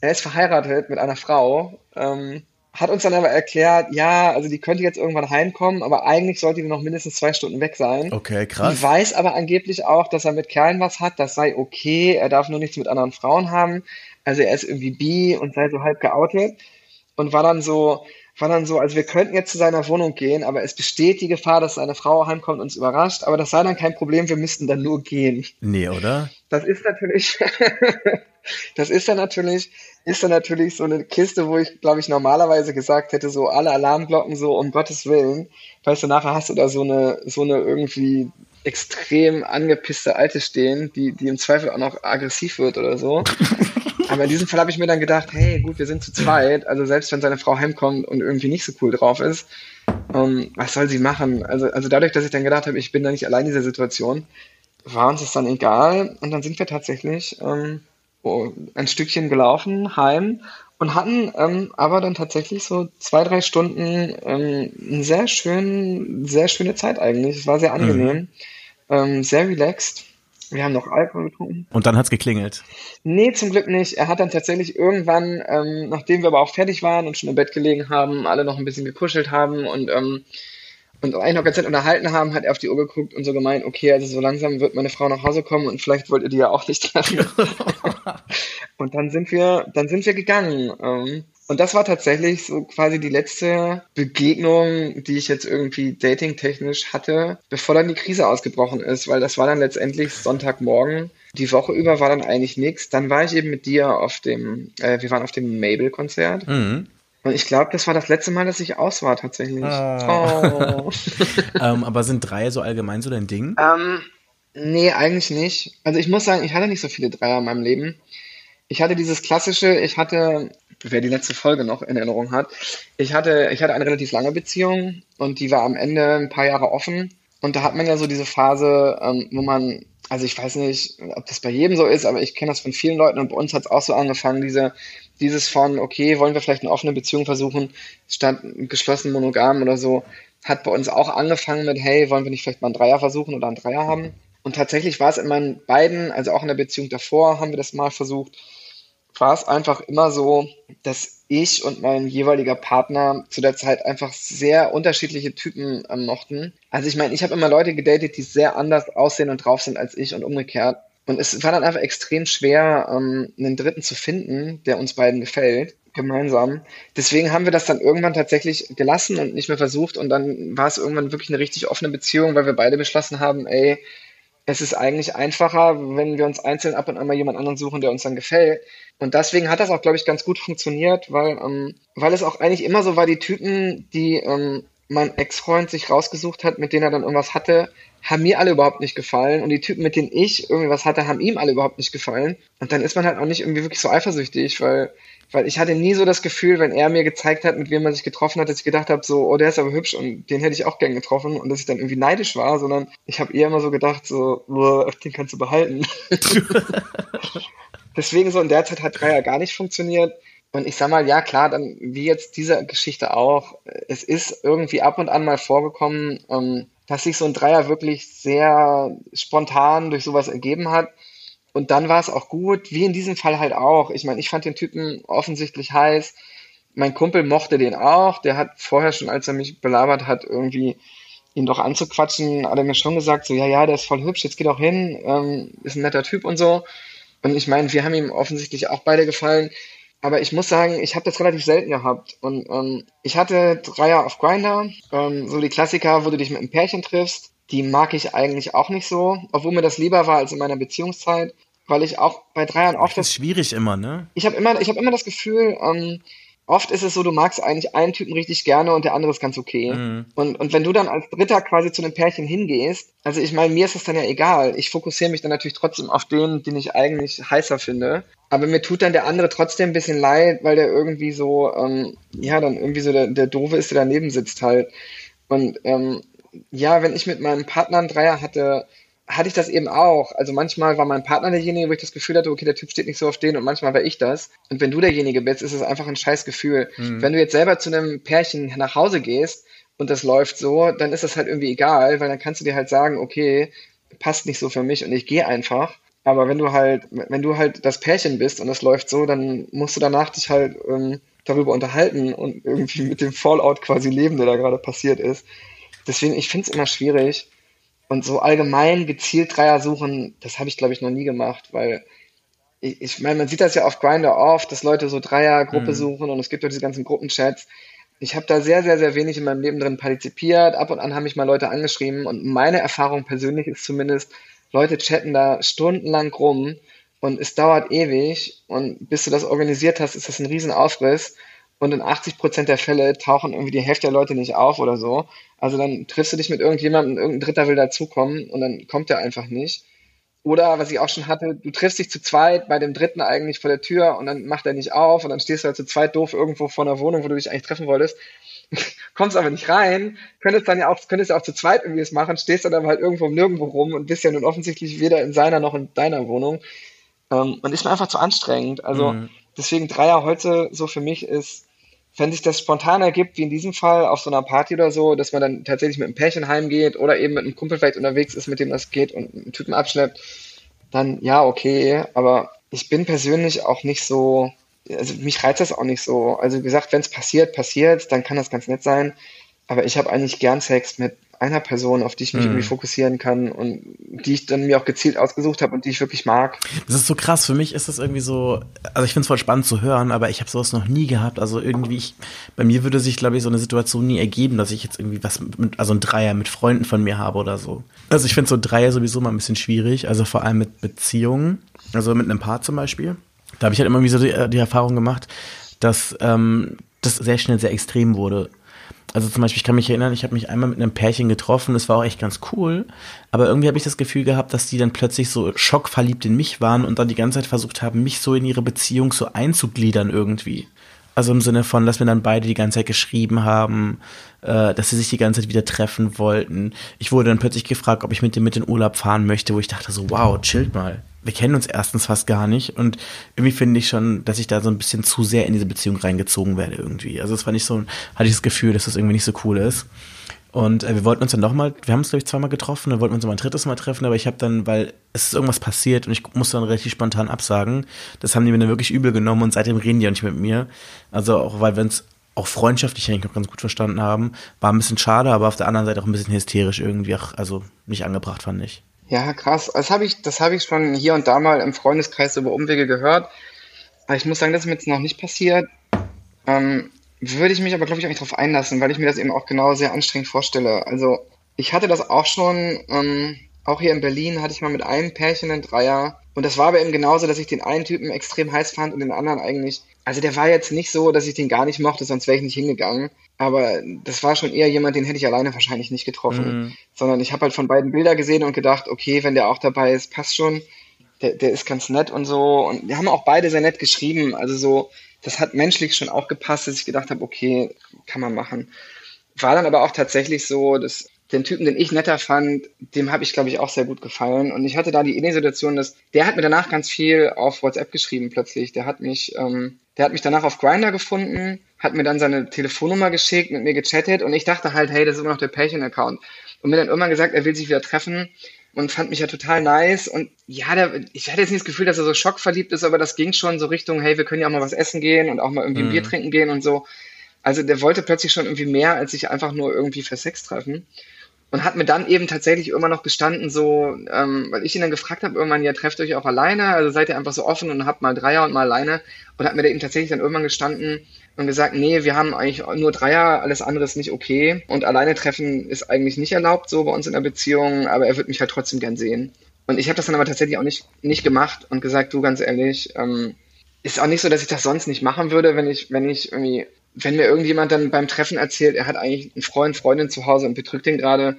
er ist verheiratet mit einer Frau, ähm, hat uns dann aber erklärt, ja, also die könnte jetzt irgendwann heimkommen, aber eigentlich sollte die noch mindestens zwei Stunden weg sein. Okay, krass. Die weiß aber angeblich auch, dass er mit Kerlen was hat, das sei okay, er darf nur nichts mit anderen Frauen haben. Also er ist irgendwie bi und sei so halb geoutet und war dann so, war dann so, also wir könnten jetzt zu seiner Wohnung gehen, aber es besteht die Gefahr, dass seine Frau heimkommt und uns überrascht, aber das sei dann kein Problem, wir müssten dann nur gehen. Nee, oder? Das ist natürlich, das ist dann natürlich, ist dann natürlich so eine Kiste, wo ich, glaube ich, normalerweise gesagt hätte, so alle Alarmglocken so, um Gottes Willen, weißt du, nachher hast du da so eine, so eine irgendwie extrem angepisste Alte stehen, die, die im Zweifel auch noch aggressiv wird oder so. Aber in diesem Fall habe ich mir dann gedacht, hey, gut, wir sind zu zweit. Also selbst wenn seine Frau heimkommt und irgendwie nicht so cool drauf ist, ähm, was soll sie machen? Also, also dadurch, dass ich dann gedacht habe, ich bin da nicht allein in dieser Situation, war uns das dann egal. Und dann sind wir tatsächlich ähm, ein Stückchen gelaufen, heim und hatten ähm, aber dann tatsächlich so zwei, drei Stunden ähm, eine sehr schön, sehr schöne Zeit eigentlich. Es war sehr angenehm, mhm. ähm, sehr relaxed. Wir haben noch Alkohol getrunken. Und dann hat's geklingelt. Nee, zum Glück nicht. Er hat dann tatsächlich irgendwann, ähm, nachdem wir aber auch fertig waren und schon im Bett gelegen haben, alle noch ein bisschen gekuschelt haben und ähm, und eigentlich noch ganz Zeit unterhalten haben, hat er auf die Uhr geguckt und so gemeint, okay, also so langsam wird meine Frau nach Hause kommen und vielleicht wollt ihr die ja auch nicht treffen. und dann sind wir, dann sind wir gegangen. Ähm, und das war tatsächlich so quasi die letzte Begegnung, die ich jetzt irgendwie datingtechnisch hatte, bevor dann die Krise ausgebrochen ist, weil das war dann letztendlich Sonntagmorgen. Die Woche über war dann eigentlich nichts. Dann war ich eben mit dir auf dem, äh, wir waren auf dem Mabel-Konzert. Mhm. Und ich glaube, das war das letzte Mal, dass ich aus war tatsächlich. Ah. Oh. ähm, aber sind Dreier so allgemein so dein Ding? Ähm, nee, eigentlich nicht. Also ich muss sagen, ich hatte nicht so viele Dreier in meinem Leben. Ich hatte dieses klassische, ich hatte, wer die letzte Folge noch in Erinnerung hat, ich hatte, ich hatte eine relativ lange Beziehung und die war am Ende ein paar Jahre offen. Und da hat man ja so diese Phase, ähm, wo man, also ich weiß nicht, ob das bei jedem so ist, aber ich kenne das von vielen Leuten und bei uns hat es auch so angefangen, diese dieses von, okay, wollen wir vielleicht eine offene Beziehung versuchen, statt geschlossen monogam oder so, hat bei uns auch angefangen mit, hey, wollen wir nicht vielleicht mal einen Dreier versuchen oder einen Dreier haben? Und tatsächlich war es in meinen beiden, also auch in der Beziehung davor, haben wir das mal versucht, war es einfach immer so, dass ich und mein jeweiliger Partner zu der Zeit einfach sehr unterschiedliche Typen ähm, mochten. Also ich meine, ich habe immer Leute gedatet, die sehr anders aussehen und drauf sind als ich und umgekehrt. Und es war dann einfach extrem schwer, ähm, einen Dritten zu finden, der uns beiden gefällt, gemeinsam. Deswegen haben wir das dann irgendwann tatsächlich gelassen und nicht mehr versucht. Und dann war es irgendwann wirklich eine richtig offene Beziehung, weil wir beide beschlossen haben, ey, es ist eigentlich einfacher, wenn wir uns einzeln ab und an mal jemand anderen suchen, der uns dann gefällt. Und deswegen hat das auch, glaube ich, ganz gut funktioniert, weil, ähm, weil es auch eigentlich immer so war, die Typen, die ähm, mein Ex-Freund sich rausgesucht hat, mit denen er dann irgendwas hatte, haben mir alle überhaupt nicht gefallen und die Typen, mit denen ich irgendwie was hatte, haben ihm alle überhaupt nicht gefallen. Und dann ist man halt auch nicht irgendwie wirklich so eifersüchtig, weil, weil ich hatte nie so das Gefühl, wenn er mir gezeigt hat, mit wem man sich getroffen hat, dass ich gedacht habe, so, oh, der ist aber hübsch und den hätte ich auch gern getroffen und dass ich dann irgendwie neidisch war, sondern ich habe eher immer so gedacht, so, den kannst du behalten. Deswegen so in der Zeit hat Dreier gar nicht funktioniert. Und ich sag mal, ja klar, dann wie jetzt diese Geschichte auch, es ist irgendwie ab und an mal vorgekommen, ähm, dass sich so ein Dreier wirklich sehr spontan durch sowas ergeben hat. Und dann war es auch gut, wie in diesem Fall halt auch. Ich meine, ich fand den Typen offensichtlich heiß. Mein Kumpel mochte den auch. Der hat vorher schon, als er mich belabert hat, irgendwie ihn doch anzuquatschen, hat er mir schon gesagt, so, ja, ja, der ist voll hübsch, jetzt geht auch hin, ähm, ist ein netter Typ und so. Und ich meine, wir haben ihm offensichtlich auch beide gefallen. Aber ich muss sagen, ich habe das relativ selten gehabt. Und ähm, ich hatte Dreier auf Grinder, ähm, so die Klassiker, wo du dich mit einem Pärchen triffst. Die mag ich eigentlich auch nicht so, obwohl mir das lieber war als in meiner Beziehungszeit, weil ich auch bei Dreiern oft das ist schwierig immer, ne? Ich habe immer, ich habe immer das Gefühl, ähm, oft ist es so, du magst eigentlich einen Typen richtig gerne und der andere ist ganz okay. Mhm. Und, und wenn du dann als Dritter quasi zu einem Pärchen hingehst, also ich meine, mir ist das dann ja egal. Ich fokussiere mich dann natürlich trotzdem auf den, den ich eigentlich heißer finde. Aber mir tut dann der andere trotzdem ein bisschen leid, weil der irgendwie so, ähm, ja, dann irgendwie so der, der Doofe ist, der daneben sitzt halt. Und ähm, ja, wenn ich mit meinem Partner einen Dreier hatte, hatte ich das eben auch. Also manchmal war mein Partner derjenige, wo ich das Gefühl hatte, okay, der Typ steht nicht so auf den und manchmal war ich das. Und wenn du derjenige bist, ist es einfach ein scheiß Gefühl. Mhm. Wenn du jetzt selber zu einem Pärchen nach Hause gehst und das läuft so, dann ist das halt irgendwie egal, weil dann kannst du dir halt sagen, okay, passt nicht so für mich und ich gehe einfach. Aber wenn du halt, wenn du halt das Pärchen bist und es läuft so, dann musst du danach dich halt ähm, darüber unterhalten und irgendwie mit dem Fallout quasi leben, der da gerade passiert ist. Deswegen, ich finde es immer schwierig. Und so allgemein gezielt Dreier suchen, das habe ich, glaube ich, noch nie gemacht, weil ich, ich meine, man sieht das ja auf Grinder oft, dass Leute so Dreiergruppe mhm. suchen und es gibt ja diese ganzen Gruppenchats. Ich habe da sehr, sehr, sehr wenig in meinem Leben drin partizipiert. Ab und an haben mich mal Leute angeschrieben und meine Erfahrung persönlich ist zumindest, Leute chatten da stundenlang rum und es dauert ewig und bis du das organisiert hast, ist das ein Riesenaufriss und in 80 Prozent der Fälle tauchen irgendwie die Hälfte der Leute nicht auf oder so. Also dann triffst du dich mit irgendjemandem, irgendein Dritter will dazukommen und dann kommt der einfach nicht. Oder was ich auch schon hatte, du triffst dich zu zweit bei dem Dritten eigentlich vor der Tür und dann macht er nicht auf und dann stehst du halt zu zweit doof irgendwo vor einer Wohnung, wo du dich eigentlich treffen wolltest. Kommst aber nicht rein, könntest dann ja auch, könntest ja auch zu zweit irgendwie es machen, stehst dann aber halt irgendwo nirgendwo rum und bist ja nun offensichtlich weder in seiner noch in deiner Wohnung. Ähm, und ist mir einfach zu anstrengend. Also mhm. deswegen Dreier heute so für mich ist, wenn sich das spontan ergibt, wie in diesem Fall auf so einer Party oder so, dass man dann tatsächlich mit einem Pärchen heimgeht oder eben mit einem Kumpel vielleicht unterwegs ist, mit dem das geht und einen Typen abschleppt, dann ja, okay, aber ich bin persönlich auch nicht so, also mich reizt das auch nicht so. Also wie gesagt, wenn es passiert, passiert, dann kann das ganz nett sein. Aber ich habe eigentlich gern Sex mit einer Person, auf die ich mich mhm. irgendwie fokussieren kann und die ich dann mir auch gezielt ausgesucht habe und die ich wirklich mag. Das ist so krass. Für mich ist das irgendwie so, also ich finde es voll spannend zu hören, aber ich habe sowas noch nie gehabt. Also irgendwie, ich, bei mir würde sich, glaube ich, so eine Situation nie ergeben, dass ich jetzt irgendwie was mit, also ein Dreier mit Freunden von mir habe oder so. Also ich finde so Dreier sowieso mal ein bisschen schwierig, also vor allem mit Beziehungen, also mit einem Paar zum Beispiel. Da habe ich halt immer wie so die, die Erfahrung gemacht, dass ähm, das sehr schnell sehr extrem wurde. Also zum Beispiel, ich kann mich erinnern, ich habe mich einmal mit einem Pärchen getroffen, das war auch echt ganz cool, aber irgendwie habe ich das Gefühl gehabt, dass die dann plötzlich so schockverliebt in mich waren und dann die ganze Zeit versucht haben, mich so in ihre Beziehung so einzugliedern irgendwie. Also im Sinne von, dass wir dann beide die ganze Zeit geschrieben haben, äh, dass sie sich die ganze Zeit wieder treffen wollten. Ich wurde dann plötzlich gefragt, ob ich mit dem mit in Urlaub fahren möchte, wo ich dachte so, wow, chillt mal wir kennen uns erstens fast gar nicht und irgendwie finde ich schon, dass ich da so ein bisschen zu sehr in diese Beziehung reingezogen werde irgendwie. Also es war nicht so, hatte ich das Gefühl, dass das irgendwie nicht so cool ist. Und äh, wir wollten uns dann nochmal, wir haben uns glaube ich zweimal getroffen, dann wollten wir uns noch mal ein drittes Mal treffen, aber ich habe dann, weil es ist irgendwas passiert und ich musste dann relativ spontan absagen, das haben die mir dann wirklich übel genommen und seitdem reden die auch nicht mit mir. Also auch, weil wir uns auch freundschaftlich eigentlich noch ganz gut verstanden haben, war ein bisschen schade, aber auf der anderen Seite auch ein bisschen hysterisch irgendwie, auch, also nicht angebracht fand ich. Ja, krass. Das habe ich, das habe ich schon hier und da mal im Freundeskreis über Umwege gehört. Aber ich muss sagen, das ist mir jetzt noch nicht passiert. Ähm, würde ich mich aber, glaube ich, auch nicht darauf einlassen, weil ich mir das eben auch genau sehr anstrengend vorstelle. Also ich hatte das auch schon, ähm, auch hier in Berlin hatte ich mal mit einem Pärchen einen Dreier. Und das war aber eben genauso, dass ich den einen Typen extrem heiß fand und den anderen eigentlich. Also der war jetzt nicht so, dass ich den gar nicht mochte, sonst wäre ich nicht hingegangen. Aber das war schon eher jemand, den hätte ich alleine wahrscheinlich nicht getroffen. Mhm. Sondern ich habe halt von beiden Bilder gesehen und gedacht, okay, wenn der auch dabei ist, passt schon. Der, der ist ganz nett und so. Und wir haben auch beide sehr nett geschrieben. Also so, das hat menschlich schon auch gepasst, dass ich gedacht habe, okay, kann man machen. War dann aber auch tatsächlich so, dass den Typen, den ich netter fand, dem habe ich, glaube ich, auch sehr gut gefallen. Und ich hatte da die Situation, dass der hat mir danach ganz viel auf WhatsApp geschrieben plötzlich. Der hat mich, ähm, der hat mich danach auf Grinder gefunden, hat mir dann seine Telefonnummer geschickt, mit mir gechattet und ich dachte halt, hey, das ist immer noch der Pärchen-Account. Und mir dann irgendwann gesagt, er will sich wieder treffen und fand mich ja total nice. Und ja, der, ich hatte jetzt nicht das Gefühl, dass er so schockverliebt ist, aber das ging schon so Richtung, hey, wir können ja auch mal was essen gehen und auch mal irgendwie mhm. ein Bier trinken gehen und so. Also der wollte plötzlich schon irgendwie mehr, als sich einfach nur irgendwie für Sex treffen und hat mir dann eben tatsächlich immer noch gestanden, so, ähm, weil ich ihn dann gefragt habe, irgendwann, ja, trefft euch auch alleine, also seid ihr einfach so offen und habt mal Dreier und mal alleine? Und hat mir da eben tatsächlich dann irgendwann gestanden und gesagt, nee, wir haben eigentlich nur Dreier, alles andere ist nicht okay. Und alleine treffen ist eigentlich nicht erlaubt, so bei uns in der Beziehung, aber er wird mich halt trotzdem gern sehen. Und ich habe das dann aber tatsächlich auch nicht, nicht gemacht und gesagt, du ganz ehrlich, ähm, ist auch nicht so, dass ich das sonst nicht machen würde, wenn ich, wenn ich irgendwie wenn mir irgendjemand dann beim Treffen erzählt, er hat eigentlich einen Freund, Freundin zu Hause und betrügt den gerade,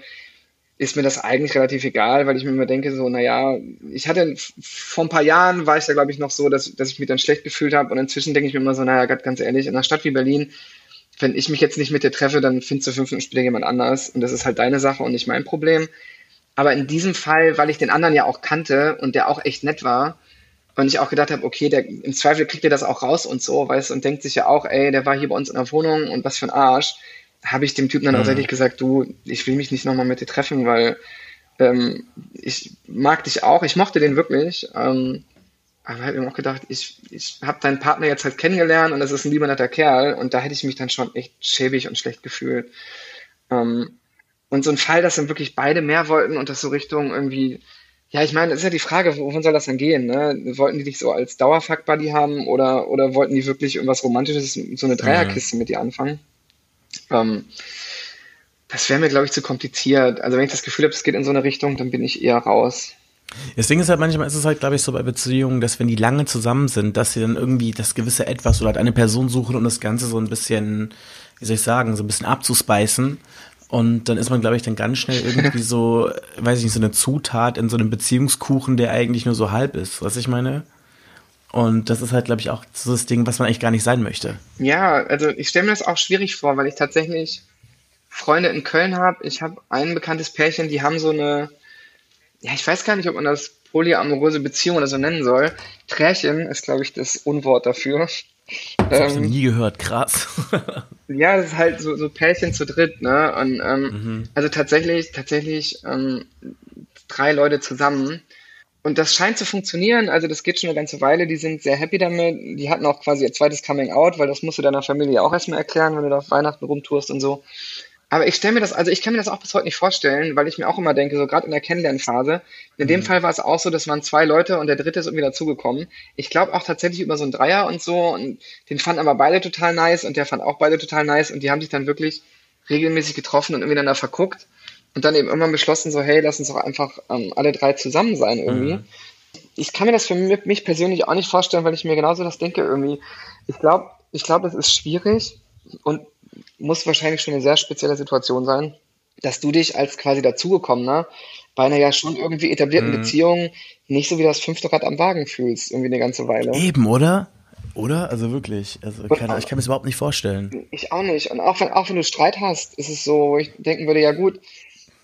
ist mir das eigentlich relativ egal, weil ich mir immer denke, so, naja, ich hatte vor ein paar Jahren war ich da, glaube ich, noch so, dass, dass ich mich dann schlecht gefühlt habe und inzwischen denke ich mir immer so, naja, ganz ehrlich, in einer Stadt wie Berlin, wenn ich mich jetzt nicht mit dir treffe, dann findest du fünf Minuten später jemand anders und das ist halt deine Sache und nicht mein Problem. Aber in diesem Fall, weil ich den anderen ja auch kannte und der auch echt nett war, und ich auch gedacht habe, okay, der, im Zweifel kriegt er das auch raus und so, weißt und denkt sich ja auch, ey, der war hier bei uns in der Wohnung und was für ein Arsch. Habe ich dem Typen dann mhm. auch tatsächlich gesagt, du, ich will mich nicht nochmal mit dir treffen, weil ähm, ich mag dich auch, ich mochte den wirklich. Ähm, aber habe mir auch gedacht, ich, ich habe deinen Partner jetzt halt kennengelernt und das ist ein lieber netter Kerl und da hätte ich mich dann schon echt schäbig und schlecht gefühlt. Ähm, und so ein Fall, dass dann wirklich beide mehr wollten und das so Richtung irgendwie ja, ich meine, das ist ja die Frage, wovon soll das dann gehen? Ne? Wollten die dich so als Dauerfuck-Buddy haben oder, oder wollten die wirklich irgendwas Romantisches, so eine Dreierkiste mhm. mit dir anfangen? Ähm, das wäre mir, glaube ich, zu kompliziert. Also wenn ich das Gefühl habe, es geht in so eine Richtung, dann bin ich eher raus. Das Ding ist halt, manchmal ist es halt, glaube ich, so bei Beziehungen, dass wenn die lange zusammen sind, dass sie dann irgendwie das gewisse Etwas oder halt eine Person suchen, um das Ganze so ein bisschen, wie soll ich sagen, so ein bisschen abzuspeisen. Und dann ist man, glaube ich, dann ganz schnell irgendwie so, weiß ich nicht, so eine Zutat in so einem Beziehungskuchen, der eigentlich nur so halb ist, was ich meine. Und das ist halt, glaube ich, auch so das Ding, was man eigentlich gar nicht sein möchte. Ja, also ich stelle mir das auch schwierig vor, weil ich tatsächlich Freunde in Köln habe. Ich habe ein bekanntes Pärchen, die haben so eine, ja, ich weiß gar nicht, ob man das polyamoröse Beziehung oder so nennen soll. Trärchen ist, glaube ich, das Unwort dafür. Das ähm, habe ich nie gehört, krass. ja, das ist halt so, so Pärchen zu dritt, ne? Und ähm, mhm. also tatsächlich, tatsächlich ähm, drei Leute zusammen. und das scheint zu funktionieren. Also das geht schon eine ganze Weile. Die sind sehr happy damit. Die hatten auch quasi ihr zweites Coming Out, weil das musst du deiner Familie auch erstmal erklären, wenn du da auf Weihnachten rumtourst und so. Aber ich stelle mir das, also ich kann mir das auch bis heute nicht vorstellen, weil ich mir auch immer denke, so gerade in der Kennenlernphase, in dem mhm. Fall war es auch so, das waren zwei Leute und der dritte ist irgendwie dazugekommen. Ich glaube auch tatsächlich über so einen Dreier und so und den fanden aber beide total nice und der fand auch beide total nice und die haben sich dann wirklich regelmäßig getroffen und irgendwie dann da verguckt und dann eben irgendwann beschlossen, so, hey, lass uns doch einfach ähm, alle drei zusammen sein irgendwie. Mhm. Ich kann mir das für mich persönlich auch nicht vorstellen, weil ich mir genauso das denke irgendwie. Ich glaube, ich glaube, es ist schwierig und muss wahrscheinlich schon eine sehr spezielle Situation sein, dass du dich als quasi dazugekommener bei einer ja schon irgendwie etablierten mhm. Beziehung nicht so wie das fünfte Rad am Wagen fühlst, irgendwie eine ganze Weile. Eben, oder? Oder? Also wirklich. Also keine, ich kann mir das überhaupt nicht vorstellen. Ich auch nicht. Und auch wenn, auch wenn du Streit hast, ist es so, wo ich denken würde, ja gut,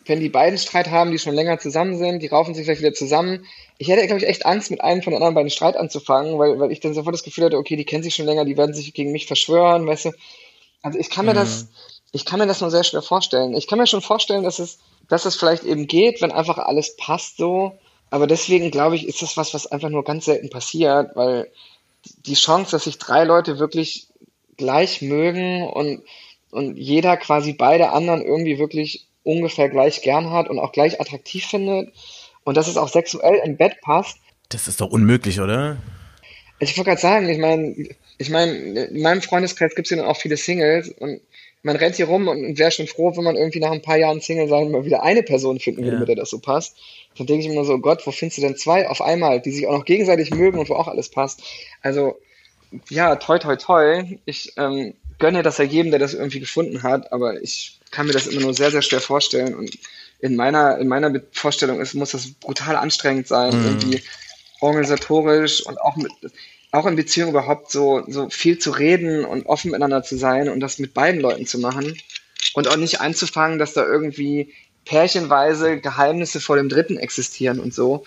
wenn die beiden Streit haben, die schon länger zusammen sind, die raufen sich vielleicht wieder zusammen. Ich hätte, glaube ich, echt Angst, mit einem von den anderen beiden Streit anzufangen, weil, weil ich dann sofort das Gefühl hatte, okay, die kennen sich schon länger, die werden sich gegen mich verschwören, weißt du. Also ich kann mir mhm. das, ich kann mir das nur sehr schwer vorstellen. Ich kann mir schon vorstellen, dass es, dass es vielleicht eben geht, wenn einfach alles passt so. Aber deswegen glaube ich, ist das was, was einfach nur ganz selten passiert, weil die Chance, dass sich drei Leute wirklich gleich mögen und, und jeder quasi beide anderen irgendwie wirklich ungefähr gleich gern hat und auch gleich attraktiv findet und dass es auch sexuell im Bett passt. Das ist doch unmöglich, oder? Ich wollte gerade sagen, ich meine, ich meine, in meinem Freundeskreis gibt es ja dann auch viele Singles und man rennt hier rum und wäre schon froh, wenn man irgendwie nach ein paar Jahren Single sein mal wieder eine Person finden würde, ja. mit der das so passt. Dann denke ich mir so, Gott, wo findest du denn zwei auf einmal, die sich auch noch gegenseitig mögen und wo auch alles passt? Also, ja, toi, toi, toi. Ich ähm, gönne das ja jedem, der das irgendwie gefunden hat, aber ich kann mir das immer nur sehr, sehr schwer vorstellen. Und in meiner, in meiner Vorstellung ist, muss das brutal anstrengend sein, mhm. irgendwie organisatorisch und auch mit, auch in Beziehungen überhaupt so, so viel zu reden und offen miteinander zu sein und das mit beiden Leuten zu machen. Und auch nicht anzufangen, dass da irgendwie pärchenweise Geheimnisse vor dem Dritten existieren und so.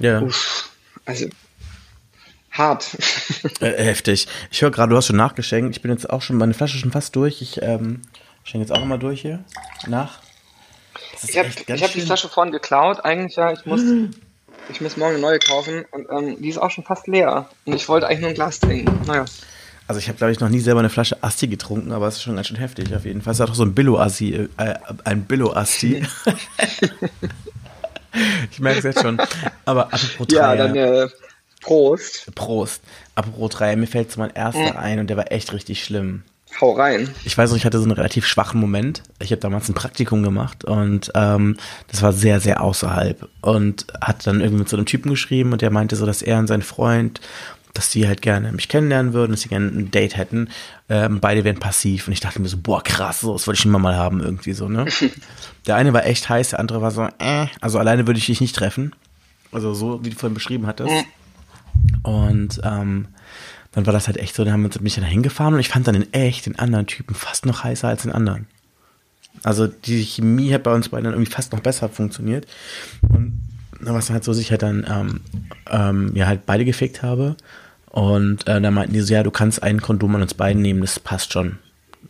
Ja. Uff, also hart. äh, heftig. Ich höre gerade, du hast schon nachgeschenkt. Ich bin jetzt auch schon, meine Flasche schon fast durch. Ich ähm, schenke jetzt auch nochmal durch hier. Nach. Ich habe hab die Flasche vorhin geklaut. Eigentlich ja, ich muss, ich muss morgen eine neue kaufen. Und ähm, die ist auch schon fast leer. Und ich wollte eigentlich nur ein Glas trinken. Naja. Also ich habe, glaube ich, noch nie selber eine Flasche Asti getrunken, aber es ist schon ganz schön heftig auf jeden Fall. Es ist auch so ein Billo-Asti, äh, ein Billo-Asti. ich merke es jetzt schon. Aber apropos Ja, dann äh, Prost. Prost. Apropos 3, mir fällt so mein erster mhm. ein und der war echt richtig schlimm. Hau rein. Ich weiß noch, ich hatte so einen relativ schwachen Moment. Ich habe damals ein Praktikum gemacht und ähm, das war sehr, sehr außerhalb. Und hat dann irgendwie mit so einem Typen geschrieben und der meinte so, dass er und sein Freund, dass die halt gerne mich kennenlernen würden, dass sie gerne ein Date hätten. Ähm, beide wären passiv. Und ich dachte mir so, boah, krass, so, das wollte ich immer mal haben irgendwie so, ne? der eine war echt heiß, der andere war so, äh, also alleine würde ich dich nicht treffen. Also so, wie du vorhin beschrieben hattest. Und ähm, dann war das halt echt so, dann haben wir mich dann hingefahren und ich fand dann in echt den anderen Typen fast noch heißer als den anderen. Also die Chemie hat bei uns beiden dann irgendwie fast noch besser funktioniert. Und dann war es halt so, dass ich halt dann ähm, ähm, ja halt beide gefickt habe. Und äh, dann meinten die so, ja, du kannst einen Kondom an uns beiden nehmen, das passt schon.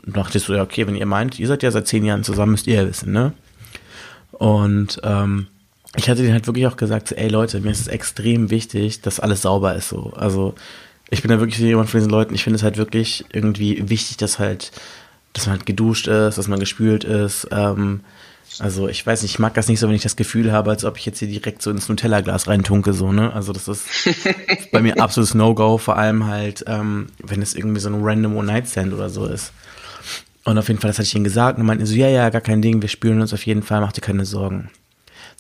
Und dachte ich so, ja, okay, wenn ihr meint, ihr seid ja seit zehn Jahren zusammen, müsst ihr ja wissen, ne? Und ähm, ich hatte denen halt wirklich auch gesagt, ey Leute, mir ist es extrem wichtig, dass alles sauber ist so. Also ich bin da wirklich jemand von diesen Leuten, ich finde es halt wirklich irgendwie wichtig, dass halt, dass man halt geduscht ist, dass man gespült ist. Ähm, also ich weiß nicht, ich mag das nicht so, wenn ich das Gefühl habe, als ob ich jetzt hier direkt so ins Nutella-Glas reintunke, so, ne? Also das ist bei mir absolutes No-Go, vor allem halt, ähm, wenn es irgendwie so ein random One-Night-Stand oder so ist. Und auf jeden Fall, das hatte ich ihnen gesagt und meinten so, ja, ja, gar kein Ding, wir spülen uns auf jeden Fall, mach dir keine Sorgen.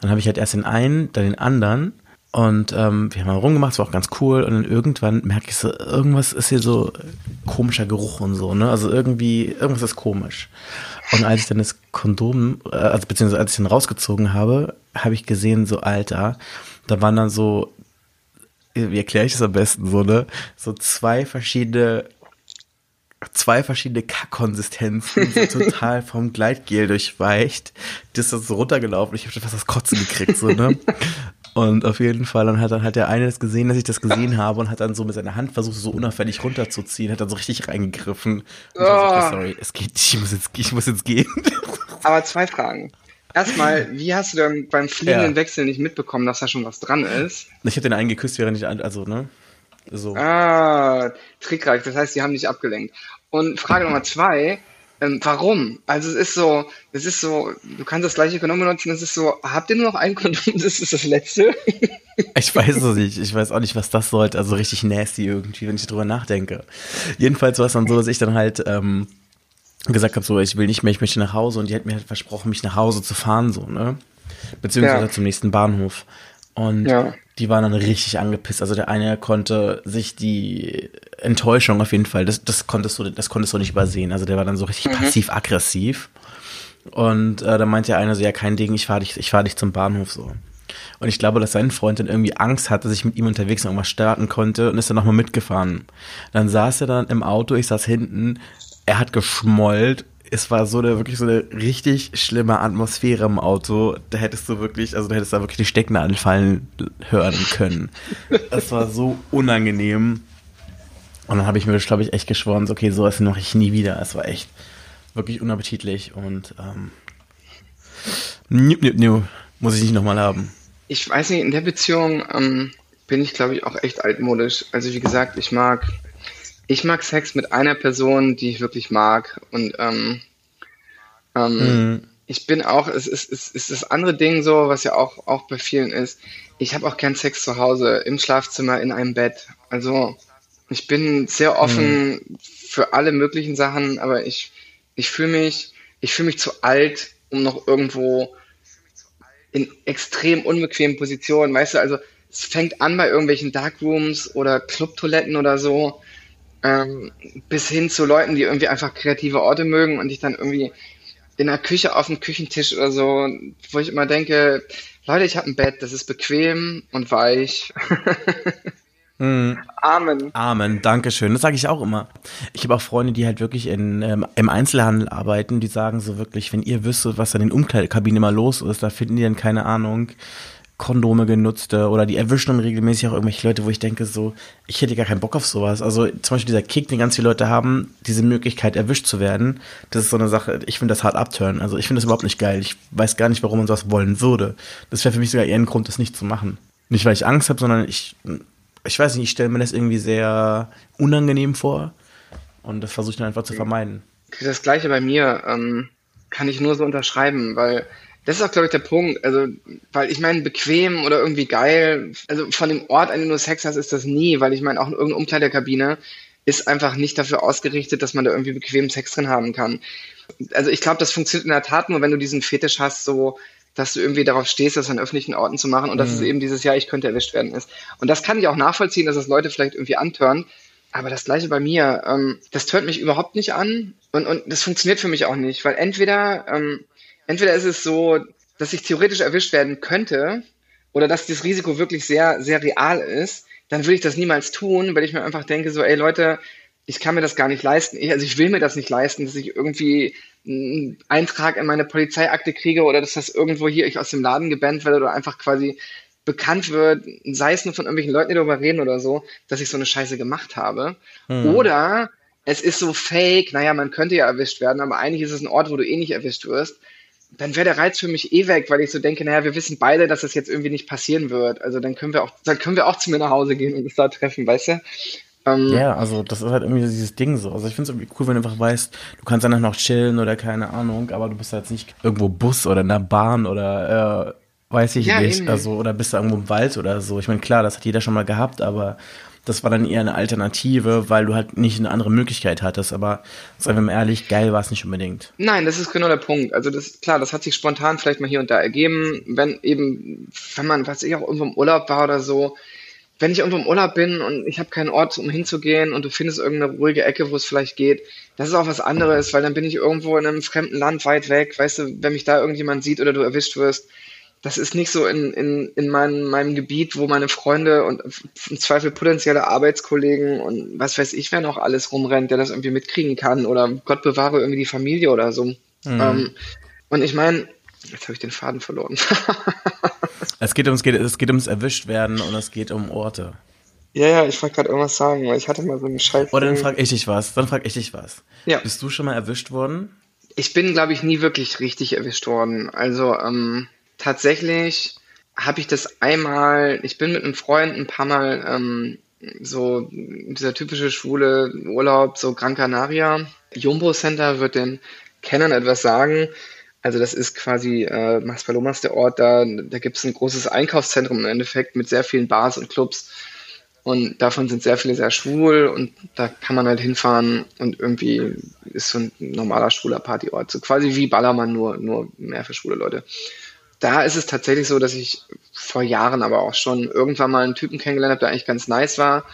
Dann habe ich halt erst den einen, dann den anderen und ähm, wir haben mal rumgemacht, es war auch ganz cool. Und dann irgendwann merke ich so, irgendwas ist hier so komischer Geruch und so, ne? Also irgendwie, irgendwas ist komisch. Und als ich dann das Kondom, äh, also beziehungsweise als ich dann rausgezogen habe, habe ich gesehen, so Alter, da waren dann so, wie erkläre ich das am besten so, ne? So zwei verschiedene zwei verschiedene Kackkonsistenzen, so total vom Gleitgel durchweicht. Das ist so runtergelaufen. Ich habe schon fast das Kotzen gekriegt, so, ne? Und auf jeden Fall, dann hat dann halt der eine das gesehen, dass ich das gesehen habe und hat dann so mit seiner Hand versucht, so unauffällig runterzuziehen, hat dann so richtig reingegriffen. Und oh. so, okay, sorry, es geht, ich muss jetzt, ich muss jetzt gehen. Aber zwei Fragen. erstmal, wie hast du dann beim fliegenden Ja. Wechsel nicht mitbekommen, dass da schon was dran ist? Ich habe den einen geküsst, während ich, also, ne? So. Ah, trickreich. Das heißt, sie haben dich abgelenkt. Und Frage Nummer zwei, ähm, warum? Also es ist so, es ist so, du kannst das gleiche Kondom benutzen, es ist so, habt ihr nur noch ein Kondom, das ist das letzte? Ich weiß es nicht. Ich weiß auch nicht, was das sollte. Also richtig nasty irgendwie, wenn ich drüber nachdenke. Jedenfalls war es dann so, dass ich dann halt ähm, gesagt habe, so, ich will nicht mehr, ich möchte nach Hause. Und die hat mir halt versprochen, mich nach Hause zu fahren, so, ne? Beziehungsweise Ja. zum nächsten Bahnhof. Und Ja. die waren dann richtig angepisst. Also der eine konnte sich die Enttäuschung auf jeden Fall, das, das konntest du, das konntest du nicht übersehen. Also der war dann so richtig passiv-aggressiv. Und äh, dann meinte der eine so, ja, kein Ding, ich fahre dich, ich fahr dich zum Bahnhof so. Und ich glaube, dass sein Freund dann irgendwie Angst hatte, dass ich mit ihm unterwegs noch irgendwas starten konnte und ist dann nochmal mitgefahren. Dann saß er dann im Auto, ich saß hinten, er hat geschmollt. Es war so eine, wirklich so eine richtig schlimme Atmosphäre im Auto. Da hättest du wirklich, also da hättest du da wirklich die Stecknadel fallen hören können. Es war so unangenehm. Und dann habe ich mir, glaube ich, echt geschworen, so, okay, sowas mache ich nie wieder. Es war echt wirklich unappetitlich und ähm, nip, nip, nip, muss ich nicht nochmal haben. Ich weiß nicht, in der Beziehung ähm, bin ich, glaube ich, auch echt altmodisch. Also wie gesagt, ich mag, ich mag Sex mit einer Person, die ich wirklich mag. Und ähm, ähm, ich bin auch, es ist, es ist das andere Ding so, was ja auch, auch bei vielen ist. Ich habe auch gern Sex zu Hause, im Schlafzimmer, in einem Bett. Also ich bin sehr offen für alle möglichen Sachen, aber ich, ich fühle mich, ich fühle mich zu alt, um noch irgendwo in extrem unbequemen Positionen, weißt du, also es fängt an bei irgendwelchen Darkrooms oder Clubtoiletten oder so, ähm, bis hin zu Leuten, die irgendwie einfach kreative Orte mögen und ich dann irgendwie in der Küche auf dem Küchentisch oder so, wo ich immer denke, Leute, ich habe ein Bett, das ist bequem und weich. Amen. Amen, Dankeschön. Das sage ich auch immer. Ich habe auch Freunde, die halt wirklich in, ähm, im Einzelhandel arbeiten, die sagen so wirklich, wenn ihr wüsstet, was da in den Umkleidekabinen immer los ist, da finden die dann keine Ahnung, Kondome genutzte oder die erwischen dann regelmäßig auch irgendwelche Leute, wo ich denke so, ich hätte gar keinen Bock auf sowas. Also zum Beispiel dieser Kick, den ganz viele Leute haben, diese Möglichkeit erwischt zu werden, das ist so eine Sache, ich finde das hart abturnen. Also ich finde das überhaupt nicht geil. Ich weiß gar nicht, warum man sowas wollen würde. Das wäre für mich sogar eher ein Grund, das nicht zu machen. Nicht, weil ich Angst habe, sondern ich, ich weiß nicht, ich stelle mir das irgendwie sehr unangenehm vor und das versuche ich dann einfach zu vermeiden. Das gleiche bei mir ähm, kann ich nur so unterschreiben, weil das ist auch, glaube ich, der Punkt. Also, weil ich meine, bequem oder irgendwie geil, also von dem Ort, an dem du Sex hast, ist das nie, weil ich meine, auch irgendeine Umkleidekabine ist einfach nicht dafür ausgerichtet, dass man da irgendwie bequem Sex drin haben kann. Also ich glaube, das funktioniert in der Tat nur, wenn du diesen Fetisch hast, so dass du irgendwie darauf stehst, das an öffentlichen Orten zu machen und dass es eben dieses Jahr, ich könnte erwischt werden ist. Und das kann ich auch nachvollziehen, dass das Leute vielleicht irgendwie antören. Aber das gleiche bei mir, ähm, das tönt mich überhaupt nicht an und, und das funktioniert für mich auch nicht, weil entweder, ähm, entweder ist es so, dass ich theoretisch erwischt werden könnte oder dass das Risiko wirklich sehr, sehr real ist, dann würde ich das niemals tun, weil ich mir einfach denke, so, ey Leute, ich kann mir das gar nicht leisten. Ich, also ich will mir das nicht leisten, dass ich irgendwie einen Eintrag in meine Polizeiakte kriege oder dass das irgendwo hier ich aus dem Laden gebannt werde oder einfach quasi bekannt wird, sei es nur von irgendwelchen Leuten, die darüber reden oder so, dass ich so eine Scheiße gemacht habe. Oder es ist so fake, naja, man könnte ja erwischt werden, aber eigentlich ist es ein Ort, wo du eh nicht erwischt wirst. Dann wäre der Reiz für mich eh weg, weil ich so denke, naja, wir wissen beide, dass das jetzt irgendwie nicht passieren wird. Also dann können wir auch, dann können wir auch zu mir nach Hause gehen und uns da treffen, weißt du? Ähm, Ja, also das ist halt irgendwie dieses Ding so. Also ich finde es irgendwie cool, wenn du einfach weißt, du kannst danach noch chillen oder keine Ahnung, aber du bist jetzt nicht irgendwo Bus oder in der Bahn oder äh, weiß ich Ja, nicht, eben. also oder bist du irgendwo im Wald oder so. Ich meine, klar, das hat jeder schon mal gehabt, aber das war dann eher eine Alternative, weil du halt nicht eine andere Möglichkeit hattest. Aber seien wir mal ehrlich, geil war es nicht unbedingt. Nein, das ist genau der Punkt. Also das klar, das hat sich spontan vielleicht mal hier und da ergeben, wenn eben, wenn man, was ich auch irgendwo im Urlaub war oder so, wenn ich irgendwo im Urlaub bin und ich habe keinen Ort, um hinzugehen und du findest irgendeine ruhige Ecke, wo es vielleicht geht, das ist auch was anderes, weil dann bin ich irgendwo in einem fremden Land weit weg, weißt du, wenn mich da irgendjemand sieht oder du erwischt wirst, das ist nicht so in, in, in meinem, meinem Gebiet, wo meine Freunde und im Zweifel potenzielle Arbeitskollegen und was weiß ich, wer noch alles rumrennt, der das irgendwie mitkriegen kann oder Gott bewahre irgendwie die Familie oder so. Ähm, und ich meine, jetzt habe ich den Faden verloren. Es geht ums, es geht ums Erwischtwerden und es geht um Orte. ja, ja, ich wollte gerade irgendwas sagen, weil ich hatte mal so einen Scheiß. Oder dann frag ich dich was, dann frag ich dich was. Ja. Bist du schon mal erwischt worden? Ich bin, glaube ich, nie wirklich richtig erwischt worden. Also ähm, tatsächlich habe ich das einmal, ich bin mit einem Freund ein paar Mal ähm, so dieser typische schwule Urlaub, so Gran Canaria. Jumbo Center wird den Kennern etwas sagen. Also das ist quasi äh, Maspalomas der Ort, da, da gibt es ein großes Einkaufszentrum im Endeffekt mit sehr vielen Bars und Clubs. Und davon sind sehr viele sehr schwul und da kann man halt hinfahren und irgendwie ist so ein normaler schwuler Partyort. So quasi wie Ballermann, nur, nur mehr für schwule Leute. Da ist es tatsächlich so, dass ich vor Jahren aber auch schon irgendwann mal einen Typen kennengelernt habe, der eigentlich ganz nice war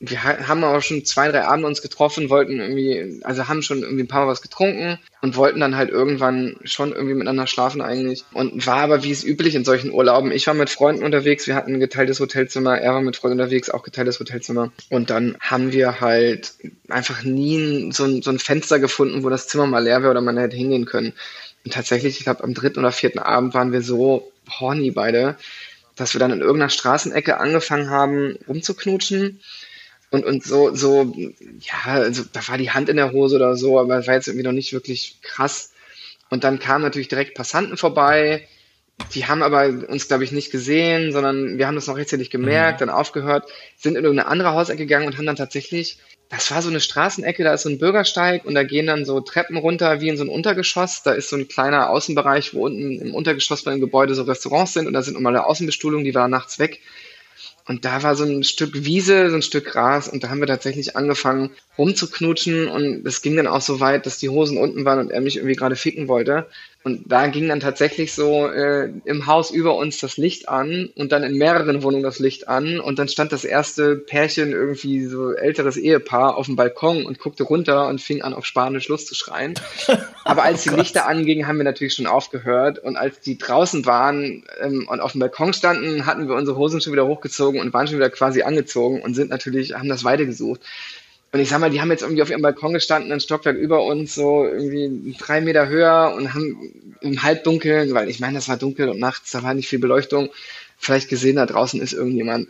wir haben aber schon zwei, drei Abende uns getroffen, wollten irgendwie, also haben schon irgendwie ein paar Mal was getrunken und wollten dann halt irgendwann schon irgendwie miteinander schlafen eigentlich. Und war aber wie es üblich in solchen Urlauben. Ich war mit Freunden unterwegs, wir hatten ein geteiltes Hotelzimmer, er war mit Freunden unterwegs, auch geteiltes Hotelzimmer. Und dann haben wir halt einfach nie so ein, so ein Fenster gefunden, wo das Zimmer mal leer wäre oder man hätte hingehen können. Und tatsächlich, ich glaube, am dritten oder vierten Abend waren wir so horny beide, dass wir dann in irgendeiner Straßenecke angefangen haben, rumzuknutschen und, und so, so, ja, also da war die Hand in der Hose oder so, aber es war jetzt irgendwie noch nicht wirklich krass. Und dann kamen natürlich direkt Passanten vorbei, die haben aber uns, glaube ich, nicht gesehen, sondern wir haben das noch rechtzeitig gemerkt, mhm. dann aufgehört, sind in irgendeine andere Hausecke gegangen und haben dann tatsächlich, das war so eine Straßenecke, da ist so ein Bürgersteig und da gehen dann so Treppen runter wie in so ein Untergeschoss. Da ist so ein kleiner Außenbereich, wo unten im Untergeschoss bei dem Gebäude so Restaurants sind und da sind immer eine Außenbestuhlung, die war nachts weg. Und da war so ein Stück Wiese, so ein Stück Gras und da haben wir tatsächlich angefangen rumzuknutschen und es ging dann auch so weit, dass die Hosen unten waren und er mich irgendwie gerade ficken wollte. Und da ging dann tatsächlich so äh, im Haus über uns das Licht an und dann in mehreren Wohnungen das Licht an und dann stand das erste Pärchen, irgendwie so älteres Ehepaar, auf dem Balkon und guckte runter und fing an, auf Spanisch Lust zu schreien. Aber als die oh Lichter angingen, haben wir natürlich schon aufgehört und als die draußen waren ähm, und auf dem Balkon standen, hatten wir unsere Hosen schon wieder hochgezogen und waren schon wieder quasi angezogen und sind natürlich, haben das weitergesucht. Und ich sag mal, die haben jetzt irgendwie auf ihrem Balkon gestanden, ein Stockwerk über uns, so irgendwie drei Meter höher und haben im Halbdunkeln, weil ich meine, das war dunkel und nachts, da war nicht viel Beleuchtung, vielleicht gesehen, da draußen ist irgendjemand.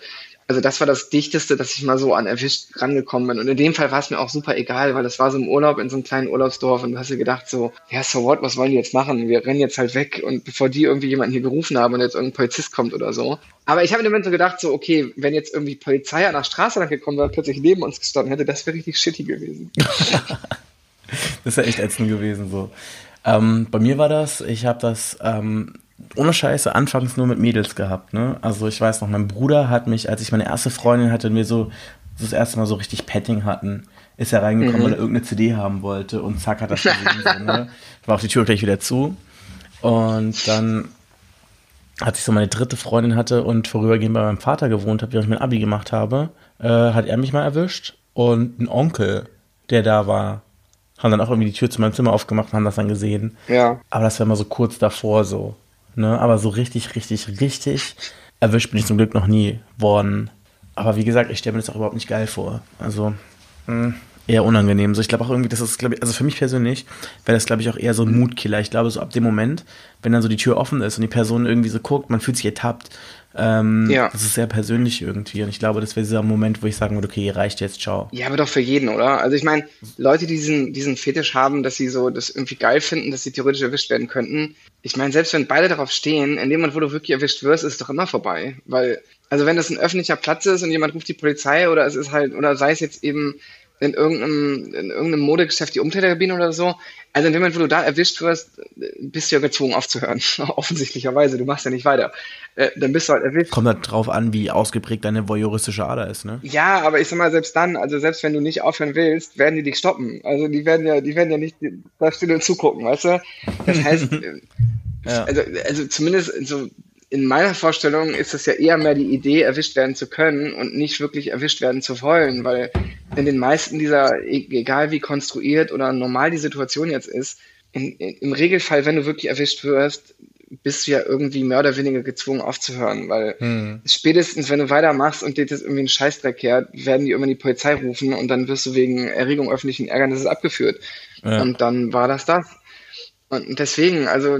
Also das war das Dichteste, dass ich mal so an erwischt rangekommen bin. Und in dem Fall war es mir auch super egal, weil das war so im Urlaub in so einem kleinen Urlaubsdorf und du hast dir gedacht so, ja, so what, was wollen die jetzt machen? Wir rennen jetzt halt weg und bevor die irgendwie jemanden hier gerufen haben und jetzt irgendein Polizist kommt oder so. Aber ich habe in dem Moment so gedacht so, okay, wenn jetzt irgendwie Polizei an der Straße lang gekommen wäre, plötzlich neben uns gestanden hätte, das wäre richtig shitty gewesen. das wäre echt ätzend gewesen so. Ähm, bei mir war das, ich habe das ähm, ohne Scheiße anfangs nur mit Mädels gehabt, ne? Also ich weiß noch, mein Bruder hat mich, als ich meine erste Freundin hatte und wir so das erste Mal so richtig Petting hatten, ist er reingekommen, mhm. weil er irgendeine CD haben wollte und zack hat das gesehen. so, ne? War auch die Tür gleich wieder zu. Und dann, als ich so meine dritte Freundin hatte und vorübergehend bei meinem Vater gewohnt habe, während ich mein Abi gemacht habe, äh, hat er mich mal erwischt und ein Onkel, der da war, haben dann auch irgendwie die Tür zu meinem Zimmer aufgemacht und haben das dann gesehen. Ja. Aber das war immer so kurz davor so. Ne? Aber so richtig, richtig, richtig erwischt bin ich zum Glück noch nie worden. Aber wie gesagt, ich stelle mir das auch überhaupt nicht geil vor. Also mh, hm, eher unangenehm. So, ich glaube auch irgendwie, das ist, glaube ich, also für mich persönlich wäre das, glaube ich, auch eher so ein Mutkiller. Ich glaube, so ab dem Moment, wenn dann so die Tür offen ist und die Person irgendwie so guckt, man fühlt sich ertappt. Ähm, ja. Das ist sehr persönlich irgendwie. Und ich glaube, das wäre dieser Moment, wo ich sagen würde, okay, reicht jetzt, ciao. Ja, aber doch für jeden, oder? Also ich meine, Leute, die diesen, diesen Fetisch haben, dass sie so das irgendwie geil finden, dass sie theoretisch erwischt werden könnten. Ich meine, selbst wenn beide darauf stehen, in dem Moment, wo du wirklich erwischt wirst, ist es doch immer vorbei. Weil, also wenn das ein öffentlicher Platz ist und jemand ruft die Polizei oder es ist halt, oder sei es jetzt eben in irgendeinem, in irgendeinem Modegeschäft die Umkleiderkabine oder so. Also in dem Moment, wo du da erwischt wirst, bist du ja gezwungen aufzuhören. Offensichtlicherweise, du machst ja nicht weiter. Äh, dann bist du halt erwischt. Kommt halt drauf an, wie ausgeprägt deine voyeuristische Ader ist, ne? Ja, aber ich sag mal, selbst dann, also selbst wenn du nicht aufhören willst, werden die dich stoppen. Also die werden ja, die werden ja nicht da still und zugucken, weißt du? Das heißt, ja. also, also zumindest so in meiner Vorstellung ist es ja eher mehr die Idee, erwischt werden zu können und nicht wirklich erwischt werden zu wollen, weil in den meisten dieser, e-, egal wie konstruiert oder normal die Situation jetzt ist, in, in, im Regelfall, wenn du wirklich erwischt wirst, bist du ja irgendwie mehr oder weniger gezwungen aufzuhören, weil hm. spätestens, wenn du weitermachst und dir das irgendwie ein Scheißdreck kehrt, werden die immer die Polizei rufen und dann wirst du wegen Erregung öffentlichen Ärgernisses abgeführt. Ja. Und dann war das das. Und deswegen, also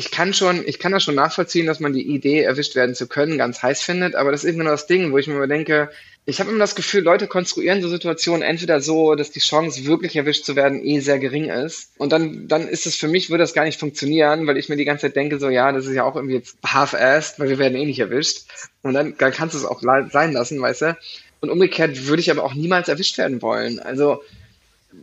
ich kann schon, ich kann das schon nachvollziehen, dass man die Idee, erwischt werden zu können, ganz heiß findet, aber das ist immer nur das Ding, wo ich mir denke, ich habe immer das Gefühl, Leute konstruieren so Situationen entweder so, dass die Chance, wirklich erwischt zu werden, eh sehr gering ist. Und dann, dann ist es für mich, würde das gar nicht funktionieren, weil ich mir die ganze Zeit denke, so, ja, das ist ja auch irgendwie jetzt half-assed, weil wir werden eh nicht erwischt. Und dann, dann kannst du es auch sein lassen, weißt du. Und umgekehrt würde ich aber auch niemals erwischt werden wollen. Also,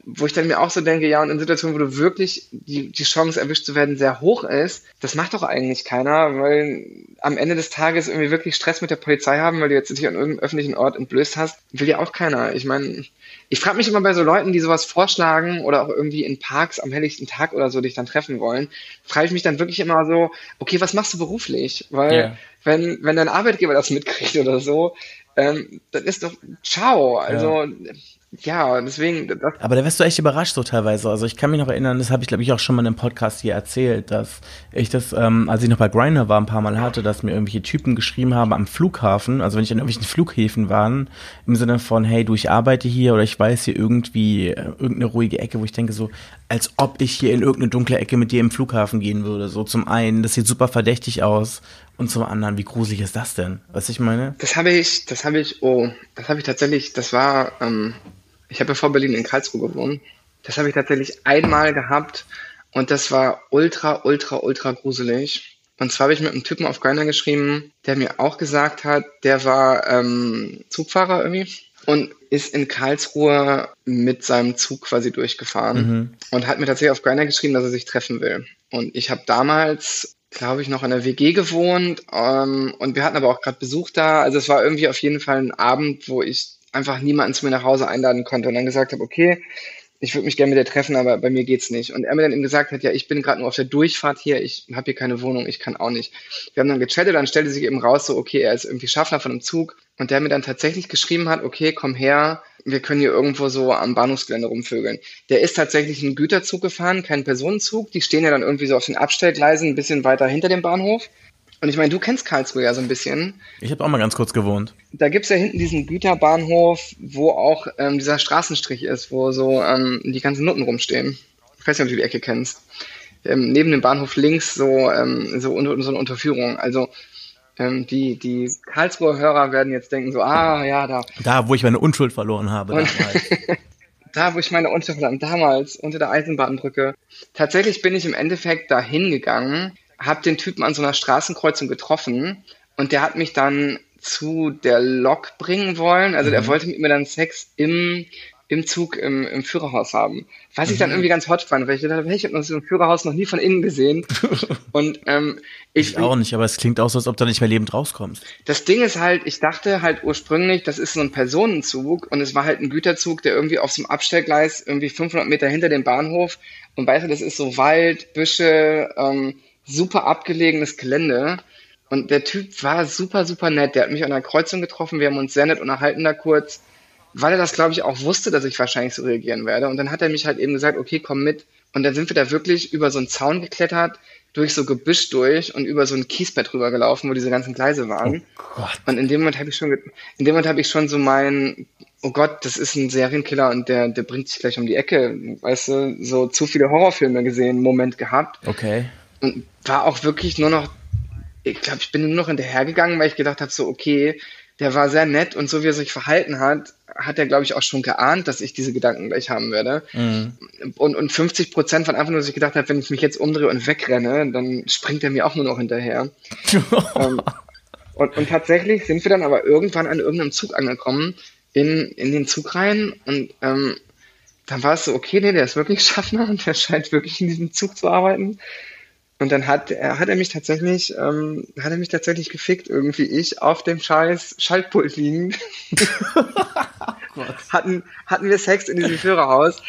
wo ich dann mir auch so denke, ja, und in Situationen, wo du wirklich die, die Chance erwischt zu werden sehr hoch ist, das macht doch eigentlich keiner, weil am Ende des Tages irgendwie wirklich Stress mit der Polizei haben, weil du jetzt dich an irgendeinem öffentlichen Ort entblößt hast, will ja auch keiner. Ich meine, ich frage mich immer bei so Leuten, die sowas vorschlagen oder auch irgendwie in Parks am helllichten Tag oder so dich dann treffen wollen, frage ich mich dann wirklich immer so, okay, was machst du beruflich? Weil yeah. wenn, wenn dein Arbeitgeber das mitkriegt oder so, ähm, das ist doch ciao. Also ja. Ja, deswegen. Aber da wärst du echt überrascht so teilweise. Also ich kann mich noch erinnern, das habe ich glaube ich auch schon mal in einem Podcast hier erzählt, dass ich das, ähm, als ich noch bei Grindr war, ein paar Mal hatte, dass mir irgendwelche Typen geschrieben haben am Flughafen, also wenn ich an irgendwelchen Flughäfen war, im Sinne von, hey, du, ich arbeite hier oder ich weiß hier irgendwie äh, irgendeine ruhige Ecke, wo ich denke so, als ob ich hier in irgendeine dunkle Ecke mit dir im Flughafen gehen würde. So zum einen, das sieht super verdächtig aus und zum anderen, wie gruselig ist das denn? Was ich meine? Das habe ich, das habe ich, oh, das habe ich tatsächlich, das war, ähm, ich habe ja vor Berlin in Karlsruhe gewohnt. Das habe ich tatsächlich einmal gehabt und das war ultra, ultra, ultra gruselig. Und zwar habe ich mit einem Typen auf Grindr geschrieben, der mir auch gesagt hat, der war ähm, Zugfahrer irgendwie und ist in Karlsruhe mit seinem Zug quasi durchgefahren mhm. und hat mir tatsächlich auf Grindr geschrieben, dass er sich treffen will. Und ich habe damals, glaube ich, noch in der WG gewohnt ähm, und wir hatten aber auch gerade Besuch da. Also es war irgendwie auf jeden Fall ein Abend, wo ich einfach niemanden zu mir nach Hause einladen konnte und dann gesagt habe, okay, ich würde mich gerne mit dir treffen, aber bei mir geht's nicht. Und er mir dann eben gesagt hat, ja, ich bin gerade nur auf der Durchfahrt hier, ich habe hier keine Wohnung, ich kann auch nicht. Wir haben dann gechattet, dann stellte sich eben raus, so, okay, er ist irgendwie Schaffner von einem Zug und der mir dann tatsächlich geschrieben hat, okay, komm her, wir können hier irgendwo so am Bahnhofsgelände rumvögeln. Der ist tatsächlich einen Güterzug gefahren, kein Personenzug, die stehen ja dann irgendwie so auf den Abstellgleisen ein bisschen weiter hinter dem Bahnhof. Und ich meine, du kennst Karlsruhe ja so ein bisschen. Ich habe auch mal ganz kurz gewohnt. Da gibt's ja hinten diesen Güterbahnhof, wo auch ähm, dieser Straßenstrich ist, wo so ähm, die ganzen Nutten rumstehen. Ich weiß nicht, ob du die Ecke kennst. Ähm, neben dem Bahnhof links so, ähm, so, unter, so eine Unterführung. Also ähm, die, die Karlsruher Hörer werden jetzt denken so, ah ja, da. Da, wo ich meine Unschuld verloren habe. Und, da, wo ich meine Unschuld verloren damals unter der Eisenbahnbrücke. Tatsächlich bin ich im Endeffekt da hingegangen habe den Typen an so einer Straßenkreuzung getroffen und der hat mich dann zu der Lok bringen wollen. Also mhm. der wollte mit mir dann Sex im, im Zug im, im Führerhaus haben. Was ich dann mhm. irgendwie ganz hot fand, weil ich dachte, ich habe so ein Führerhaus noch nie von innen gesehen. Und ähm, ich, ich auch nicht, aber es klingt auch so, als ob du nicht mehr lebend rauskommst. Das Ding ist halt, ich dachte halt ursprünglich, das ist so ein Personenzug und es war halt ein Güterzug, der irgendwie auf so einem Abstellgleis irgendwie 500 Meter hinter dem Bahnhof und weißt du, das ist so Wald, Büsche, ähm, super abgelegenes Gelände. Und der Typ war super, super nett. Der hat mich an der Kreuzung getroffen. Wir haben uns sehr nett unterhalten da kurz, weil er das, glaube ich, auch wusste, dass ich wahrscheinlich so reagieren werde. Und dann hat er mich halt eben gesagt, okay, komm mit. Und dann sind wir da wirklich über so einen Zaun geklettert, durch so Gebüsch durch und über so ein Kiesbett rüber gelaufen, wo diese ganzen Gleise waren. Oh und in dem Moment habe ich schon, in dem Moment habe ich schon so mein, oh Gott, das ist ein Serienkiller und der, der bringt sich gleich um die Ecke, weißt du, so zu viele Horrorfilme gesehen, Moment gehabt. Okay. Und war auch wirklich nur noch, ich glaube, ich bin nur noch hinterhergegangen, weil ich gedacht habe, so, okay, der war sehr nett und so wie er sich verhalten hat, hat er, glaube ich, auch schon geahnt, dass ich diese Gedanken gleich haben werde. Mhm. Und, und 50 Prozent von einfach nur, dass ich gedacht habe, wenn ich mich jetzt umdrehe und wegrenne, dann springt er mir auch nur noch hinterher. ähm, und, und tatsächlich sind wir dann aber irgendwann an irgendeinem Zug angekommen, in, in den Zug rein und ähm, dann war es so, okay, nee, der ist wirklich Schaffner und der scheint wirklich in diesem Zug zu arbeiten. Und dann hat er, hat er mich tatsächlich, ähm, hat er mich tatsächlich gefickt, irgendwie ich auf dem scheiß Schaltpult liegend. oh hatten, hatten wir Sex in diesem Führerhaus.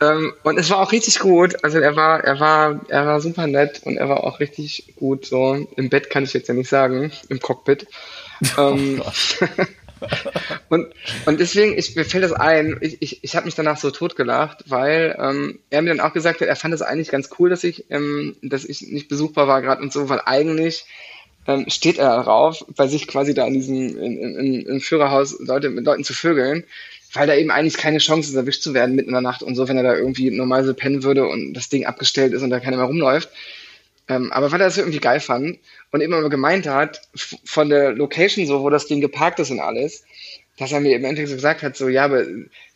Ähm, und es war auch richtig gut. Also er war, er war, er war super nett und er war auch richtig gut. So im Bett kann ich jetzt ja nicht sagen, im Cockpit. Oh ähm, und, und deswegen, ich, mir fällt das ein, ich, ich, ich habe mich danach so totgelacht, weil ähm, er mir dann auch gesagt hat, er fand es eigentlich ganz cool, dass ich, ähm, dass ich nicht besuchbar war gerade und so, weil eigentlich ähm, steht er darauf, bei sich quasi da in diesem in, in, im Führerhaus Leute mit Leuten zu vögeln, weil da eben eigentlich keine Chance ist, erwischt zu werden mitten in der Nacht und so, wenn er da irgendwie normal so pennen würde und das Ding abgestellt ist und da keiner mehr rumläuft. Ähm, aber weil er das irgendwie geil fand und immer gemeint hat, von der Location so, wo das Ding geparkt ist und alles, dass er mir im Endeffekt so gesagt hat, so, ja, aber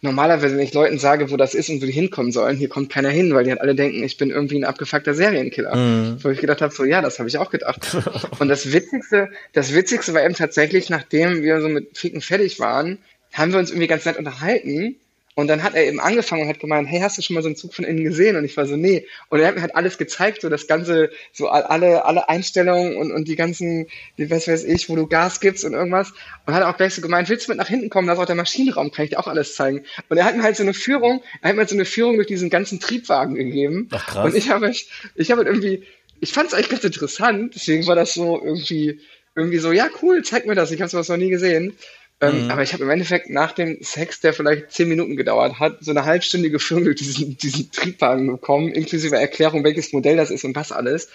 normalerweise, wenn ich Leuten sage, wo das ist und wo die hinkommen sollen, hier kommt keiner hin, weil die halt alle denken, ich bin irgendwie ein abgefuckter Serienkiller. Mhm. Wo ich gedacht habe, so, ja, das habe ich auch gedacht. und das Witzigste, das Witzigste war eben tatsächlich, nachdem wir so mit Ficken fertig waren, haben wir uns irgendwie ganz nett unterhalten und dann hat er eben angefangen und hat gemeint, hey, hast du schon mal so einen Zug von innen gesehen? Und ich war so, nee. Und er hat mir halt alles gezeigt, so das ganze, so alle, alle Einstellungen und, und die ganzen, die, was weiß ich, wo du Gas gibst und irgendwas. Und hat auch gleich so gemeint, willst du mit nach hinten kommen? Da ist auch der Maschinenraum, kann ich dir auch alles zeigen. Und er hat mir halt so eine Führung, er hat mir halt so eine Führung durch diesen ganzen Triebwagen gegeben. Ach, krass. Und ich habe, ich habe halt irgendwie, ich fand es eigentlich ganz interessant, deswegen war das so irgendwie, irgendwie so, ja, cool, zeig mir das, ich habe sowas noch nie gesehen. Ähm, mhm. Aber ich habe im Endeffekt nach dem Sex, der vielleicht zehn Minuten gedauert hat, so eine halbstündige Führung durch diesen, diesen Triebwagen bekommen, inklusive Erklärung, welches Modell das ist und was alles.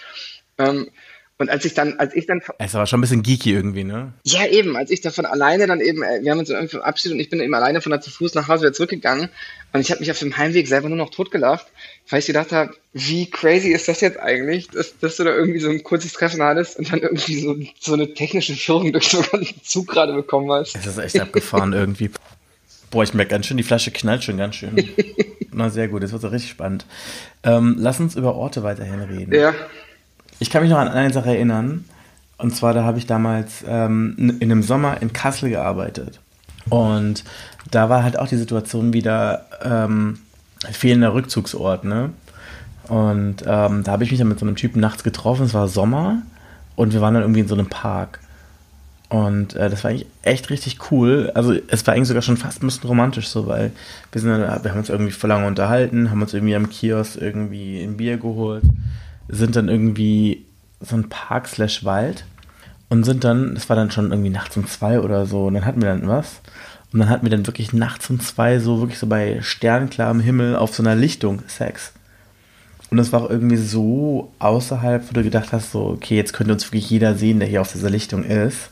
Ähm, und als ich dann, als ich dann. Es war schon ein bisschen geeky irgendwie, ne? Ja, eben. Als ich davon alleine dann eben, äh, wir haben uns irgendwie verabschiedet und ich bin eben alleine von da zu Fuß nach Hause wieder zurückgegangen. Und ich habe mich auf dem Heimweg selber nur noch totgelacht, weil ich gedacht habe, wie crazy ist das jetzt eigentlich, dass, dass du da irgendwie so ein kurzes Treffen hattest und dann irgendwie so, so eine technische Führung durch so einen Zug gerade bekommen hast. Es ist echt abgefahren irgendwie. Boah, ich merke ganz schön, die Flasche knallt schon ganz schön. Na, sehr gut, das wird so richtig spannend. Ähm, lass uns über Orte weiterhin reden. Ja. Ich kann mich noch an eine Sache erinnern. Und zwar, da habe ich damals ähm, in einem Sommer in Kassel gearbeitet. Und da war halt auch die Situation wieder ähm, fehlender Rückzugsort, ne? Und ähm, da habe ich mich dann mit so einem Typen nachts getroffen. Es war Sommer und wir waren dann irgendwie in so einem Park. Und äh, das war eigentlich echt richtig cool. Also es war eigentlich sogar schon fast ein bisschen romantisch so, weil wir, sind dann, wir haben uns irgendwie vor lange unterhalten, haben uns irgendwie am Kiosk irgendwie ein Bier geholt sind dann irgendwie so ein Park slash Wald und sind dann, es war dann schon irgendwie nachts um zwei oder so und dann hatten wir dann was und dann hatten wir dann wirklich nachts um zwei so wirklich so bei sternklarem Himmel auf so einer Lichtung Sex. Und das war auch irgendwie so außerhalb, wo du gedacht hast, so, okay, jetzt könnte uns wirklich jeder sehen, der hier auf dieser Lichtung ist.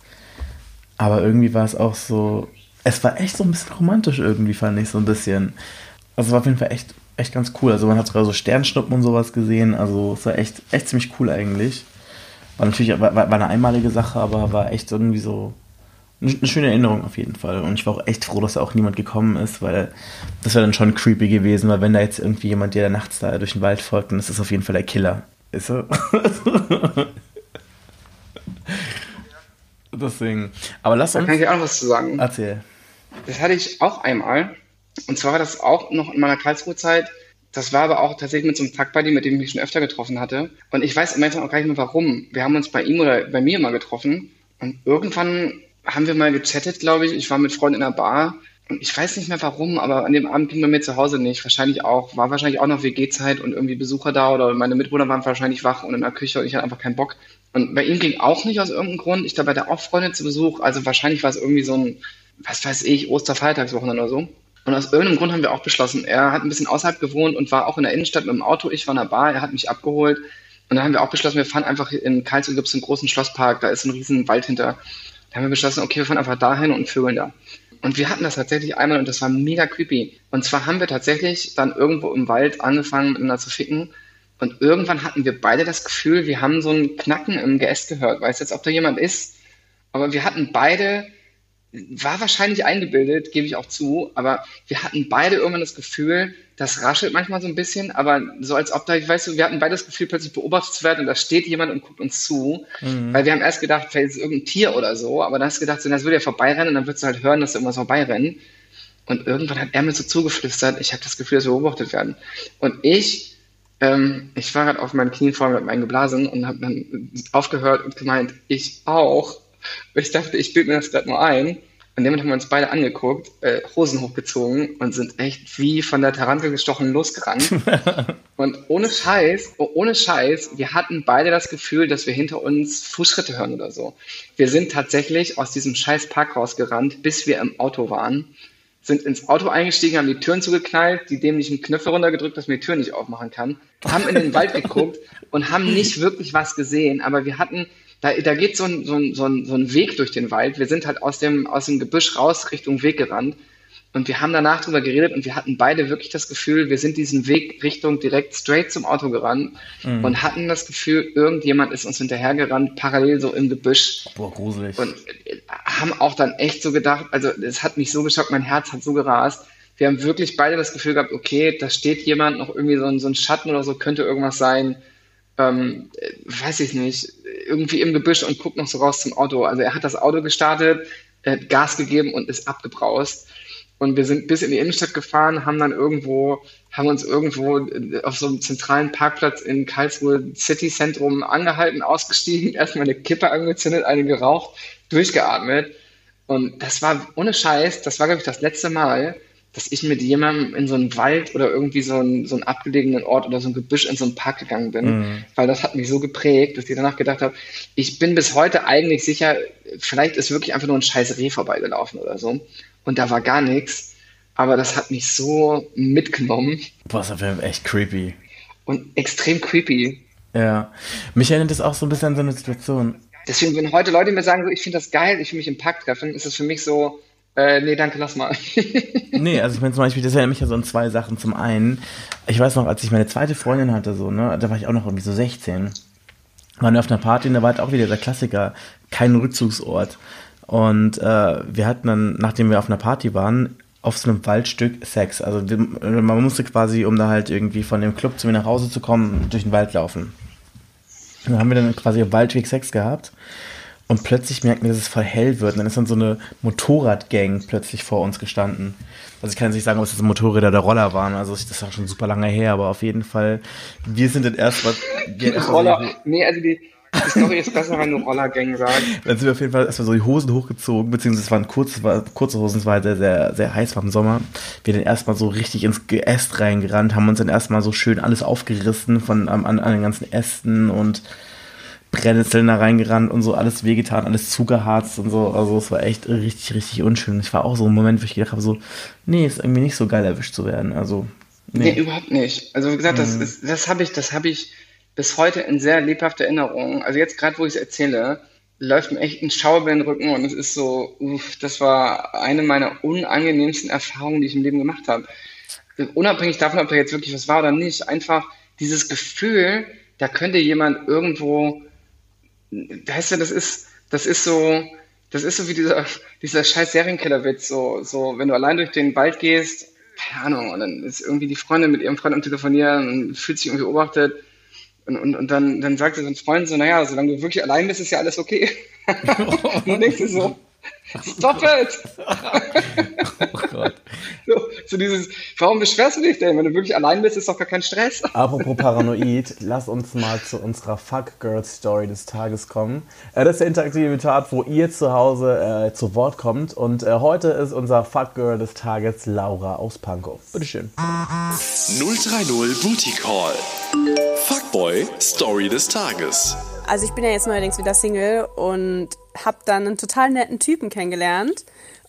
Aber irgendwie war es auch so, es war echt so ein bisschen romantisch irgendwie, fand ich so ein bisschen. Also war auf jeden Fall echt echt ganz cool. Also man hat sogar so Sternschnuppen und sowas gesehen. Also es war echt, echt ziemlich cool eigentlich. War natürlich war, war eine einmalige Sache, aber war echt irgendwie so eine schöne Erinnerung auf jeden Fall. Und ich war auch echt froh, dass da auch niemand gekommen ist, weil das wäre dann schon creepy gewesen, weil wenn da jetzt irgendwie jemand, der nachts da durch den Wald folgt, dann ist das auf jeden Fall der Killer. Ist er? Deswegen. Aber lass uns. Da kann ich dir auch was zu sagen. Erzähl. Das hatte ich auch einmal. Und zwar war das auch noch in meiner Karlsruhe-Zeit. Das war aber auch tatsächlich mit so einem Tag-Buddy, mit dem ich mich schon öfter getroffen hatte. Und ich weiß im Endeffekt auch gar nicht mehr warum. Wir haben uns bei ihm oder bei mir mal getroffen. Und irgendwann haben wir mal gechattet, glaube ich. Ich war mit Freunden in einer Bar. Und ich weiß nicht mehr warum, aber an dem Abend ging bei mir zu Hause nicht. Wahrscheinlich auch, war wahrscheinlich auch noch WG-Zeit und irgendwie Besucher da oder meine Mitbewohner waren wahrscheinlich wach und in der Küche und ich hatte einfach keinen Bock. Und bei ihm ging auch nicht aus irgendeinem Grund. Ich glaube, bei der auch Freunde zu Besuch. Also wahrscheinlich war es irgendwie so ein, was weiß ich, Osterfeiertagswochenende oder so. Und aus irgendeinem Grund haben wir auch beschlossen, er hat ein bisschen außerhalb gewohnt und war auch in der Innenstadt mit dem Auto. Ich war in der Bar, er hat mich abgeholt. Und dann haben wir auch beschlossen, wir fahren einfach in Karlsruhe gibt es einen großen Schlosspark, da ist ein riesen Wald hinter. Da haben wir beschlossen, okay, wir fahren einfach dahin und vögeln da. Und wir hatten das tatsächlich einmal und das war mega creepy. Und zwar haben wir tatsächlich dann irgendwo im Wald angefangen miteinander zu ficken. Und irgendwann hatten wir beide das Gefühl, wir haben so ein Knacken im Geäst gehört. Weiß jetzt, ob da jemand ist. Aber wir hatten beide war wahrscheinlich eingebildet, gebe ich auch zu, aber wir hatten beide irgendwann das Gefühl, das raschelt manchmal so ein bisschen, aber so als ob da, ich weiß, wir hatten beide das Gefühl, plötzlich beobachtet zu werden und da steht jemand und guckt uns zu, mhm. weil wir haben erst gedacht, vielleicht ist es irgendein Tier oder so, aber dann hast du gedacht, so, das würde ja vorbeirennen und dann würdest du halt hören, dass da irgendwas vorbeirennt. Und irgendwann hat er mir so zugeflüstert, ich habe das Gefühl, dass wir beobachtet werden. Und ich, ähm, ich war gerade auf meinen Knien vor mir mit meinen geblasen und habe dann aufgehört und gemeint, ich auch ich dachte, ich bilde mir das gerade nur ein. Und damit haben wir uns beide angeguckt, äh, Hosen hochgezogen und sind echt wie von der Tarantel gestochen losgerannt. und ohne Scheiß, oh, ohne Scheiß, wir hatten beide das Gefühl, dass wir hinter uns Fußschritte hören oder so. Wir sind tatsächlich aus diesem scheiß Park rausgerannt, bis wir im Auto waren, sind ins Auto eingestiegen, haben die Türen zugeknallt, die dämlichen Knöpfe runtergedrückt, dass man die Tür nicht aufmachen kann, haben in den Wald geguckt und haben nicht wirklich was gesehen, aber wir hatten da, da geht so ein, so, ein, so, ein, so ein Weg durch den Wald. Wir sind halt aus dem, aus dem Gebüsch raus Richtung Weg gerannt. Und wir haben danach drüber geredet und wir hatten beide wirklich das Gefühl, wir sind diesen Weg Richtung direkt straight zum Auto gerannt mhm. und hatten das Gefühl, irgendjemand ist uns hinterhergerannt, parallel so im Gebüsch. Boah, gruselig. Und haben auch dann echt so gedacht, also es hat mich so geschockt, mein Herz hat so gerast. Wir haben wirklich beide das Gefühl gehabt, okay, da steht jemand, noch irgendwie so ein, so ein Schatten oder so, könnte irgendwas sein. Ähm, äh, weiß ich nicht, irgendwie im Gebüsch und guckt noch so raus zum Auto. Also er hat das Auto gestartet, er hat Gas gegeben und ist abgebraust. Und wir sind bis in die Innenstadt gefahren, haben dann irgendwo, haben uns irgendwo auf so einem zentralen Parkplatz in Karlsruhe City Zentrum angehalten, ausgestiegen, erstmal eine Kippe angezündet, eine geraucht, durchgeatmet. Und das war ohne Scheiß, das war, glaube ich, das letzte Mal, dass ich mit jemandem in so einen Wald oder irgendwie so einen, so einen abgelegenen Ort oder so ein Gebüsch in so einen Park gegangen bin, mhm. weil das hat mich so geprägt, dass ich danach gedacht habe, ich bin bis heute eigentlich sicher, vielleicht ist wirklich einfach nur ein scheiß Reh vorbeigelaufen oder so und da war gar nichts. Aber das hat mich so mitgenommen. Boah, das war echt creepy. Und extrem creepy. Ja. Mich erinnert das auch so ein bisschen an so eine Situation. Deswegen, wenn heute Leute mir sagen, so, ich finde das geil, ich will mich im Park treffen, ist es für mich so, äh, nee, danke, lass mal. nee, also ich meine zum Beispiel, das erinnert mich ja so an zwei Sachen. Zum einen, ich weiß noch, als ich meine zweite Freundin hatte, so, ne, da war ich auch noch irgendwie so 16. Waren wir auf einer Party und da war halt auch wieder der Klassiker, kein Rückzugsort. Und äh, wir hatten dann, nachdem wir auf einer Party waren, auf so einem Waldstück Sex. Also man musste quasi, um da halt irgendwie von dem Club zu mir nach Hause zu kommen, durch den Wald laufen. Und dann haben wir dann quasi auf Waldweg Sex gehabt. Und plötzlich merken wir, dass es voll hell wird. Und dann ist dann so eine Motorradgang plötzlich vor uns gestanden. Also ich kann jetzt nicht sagen, ob es jetzt Motorräder oder Roller waren. Also das ist auch schon super lange her, aber auf jeden Fall, wir sind dann erstmal. Roller, nee, also die, die Story ist besser, wenn du Rollergang sagst. Dann sind wir auf jeden Fall erstmal so die Hosen hochgezogen, beziehungsweise es waren kurze, war, kurze Hosen, es war halt sehr, sehr, sehr heiß war im Sommer. Wir dann erstmal so richtig ins Geäst reingerannt, haben uns dann erstmal so schön alles aufgerissen von an, an den ganzen Ästen und Brennnesseln da reingerannt und so alles wehgetan, alles zugeharzt und so. Also es war echt richtig, richtig unschön. Ich war auch so ein Moment, wo ich gedacht habe, so, nee, ist irgendwie nicht so geil erwischt zu werden. Also. Nee, nee überhaupt nicht. Also wie gesagt, das, mhm. das, das habe ich, das habe ich bis heute in sehr lebhafter Erinnerung. Also jetzt gerade, wo ich es erzähle, läuft mir echt ein Schauer über den Rücken und es ist so, uff, das war eine meiner unangenehmsten Erfahrungen, die ich im Leben gemacht habe. Unabhängig davon, ob da jetzt wirklich was war oder nicht, einfach dieses Gefühl, da könnte jemand irgendwo, weißt du, das ist, das ist so, das ist so wie dieser, dieser scheiß Serienkillerwitz, so, so, wenn du allein durch den Wald gehst, keine Ahnung, und dann ist irgendwie die Freundin mit ihrem Freund am Telefonieren und fühlt sich irgendwie beobachtet und, und, und dann, dann sagte sein Freund so, naja, solange du wirklich allein bist, ist ja alles okay. und dann denkst du so, stop it! oh Gott. So, so dieses, warum beschwerst du dich denn? Wenn du wirklich allein bist, ist doch gar kein Stress. Apropos paranoid, lass uns mal zu unserer Fuck Girl Story des Tages kommen. Äh, das ist der interaktive Tat, wo ihr zu Hause äh, zu Wort kommt. Und äh, heute ist unser Fuck Girl des Tages Laura aus Pankow. Bitteschön. 030 Booty Call. Fuckboy Story des Tages. Also ich bin ja jetzt neuerdings wieder Single und habe dann einen total netten Typen kennengelernt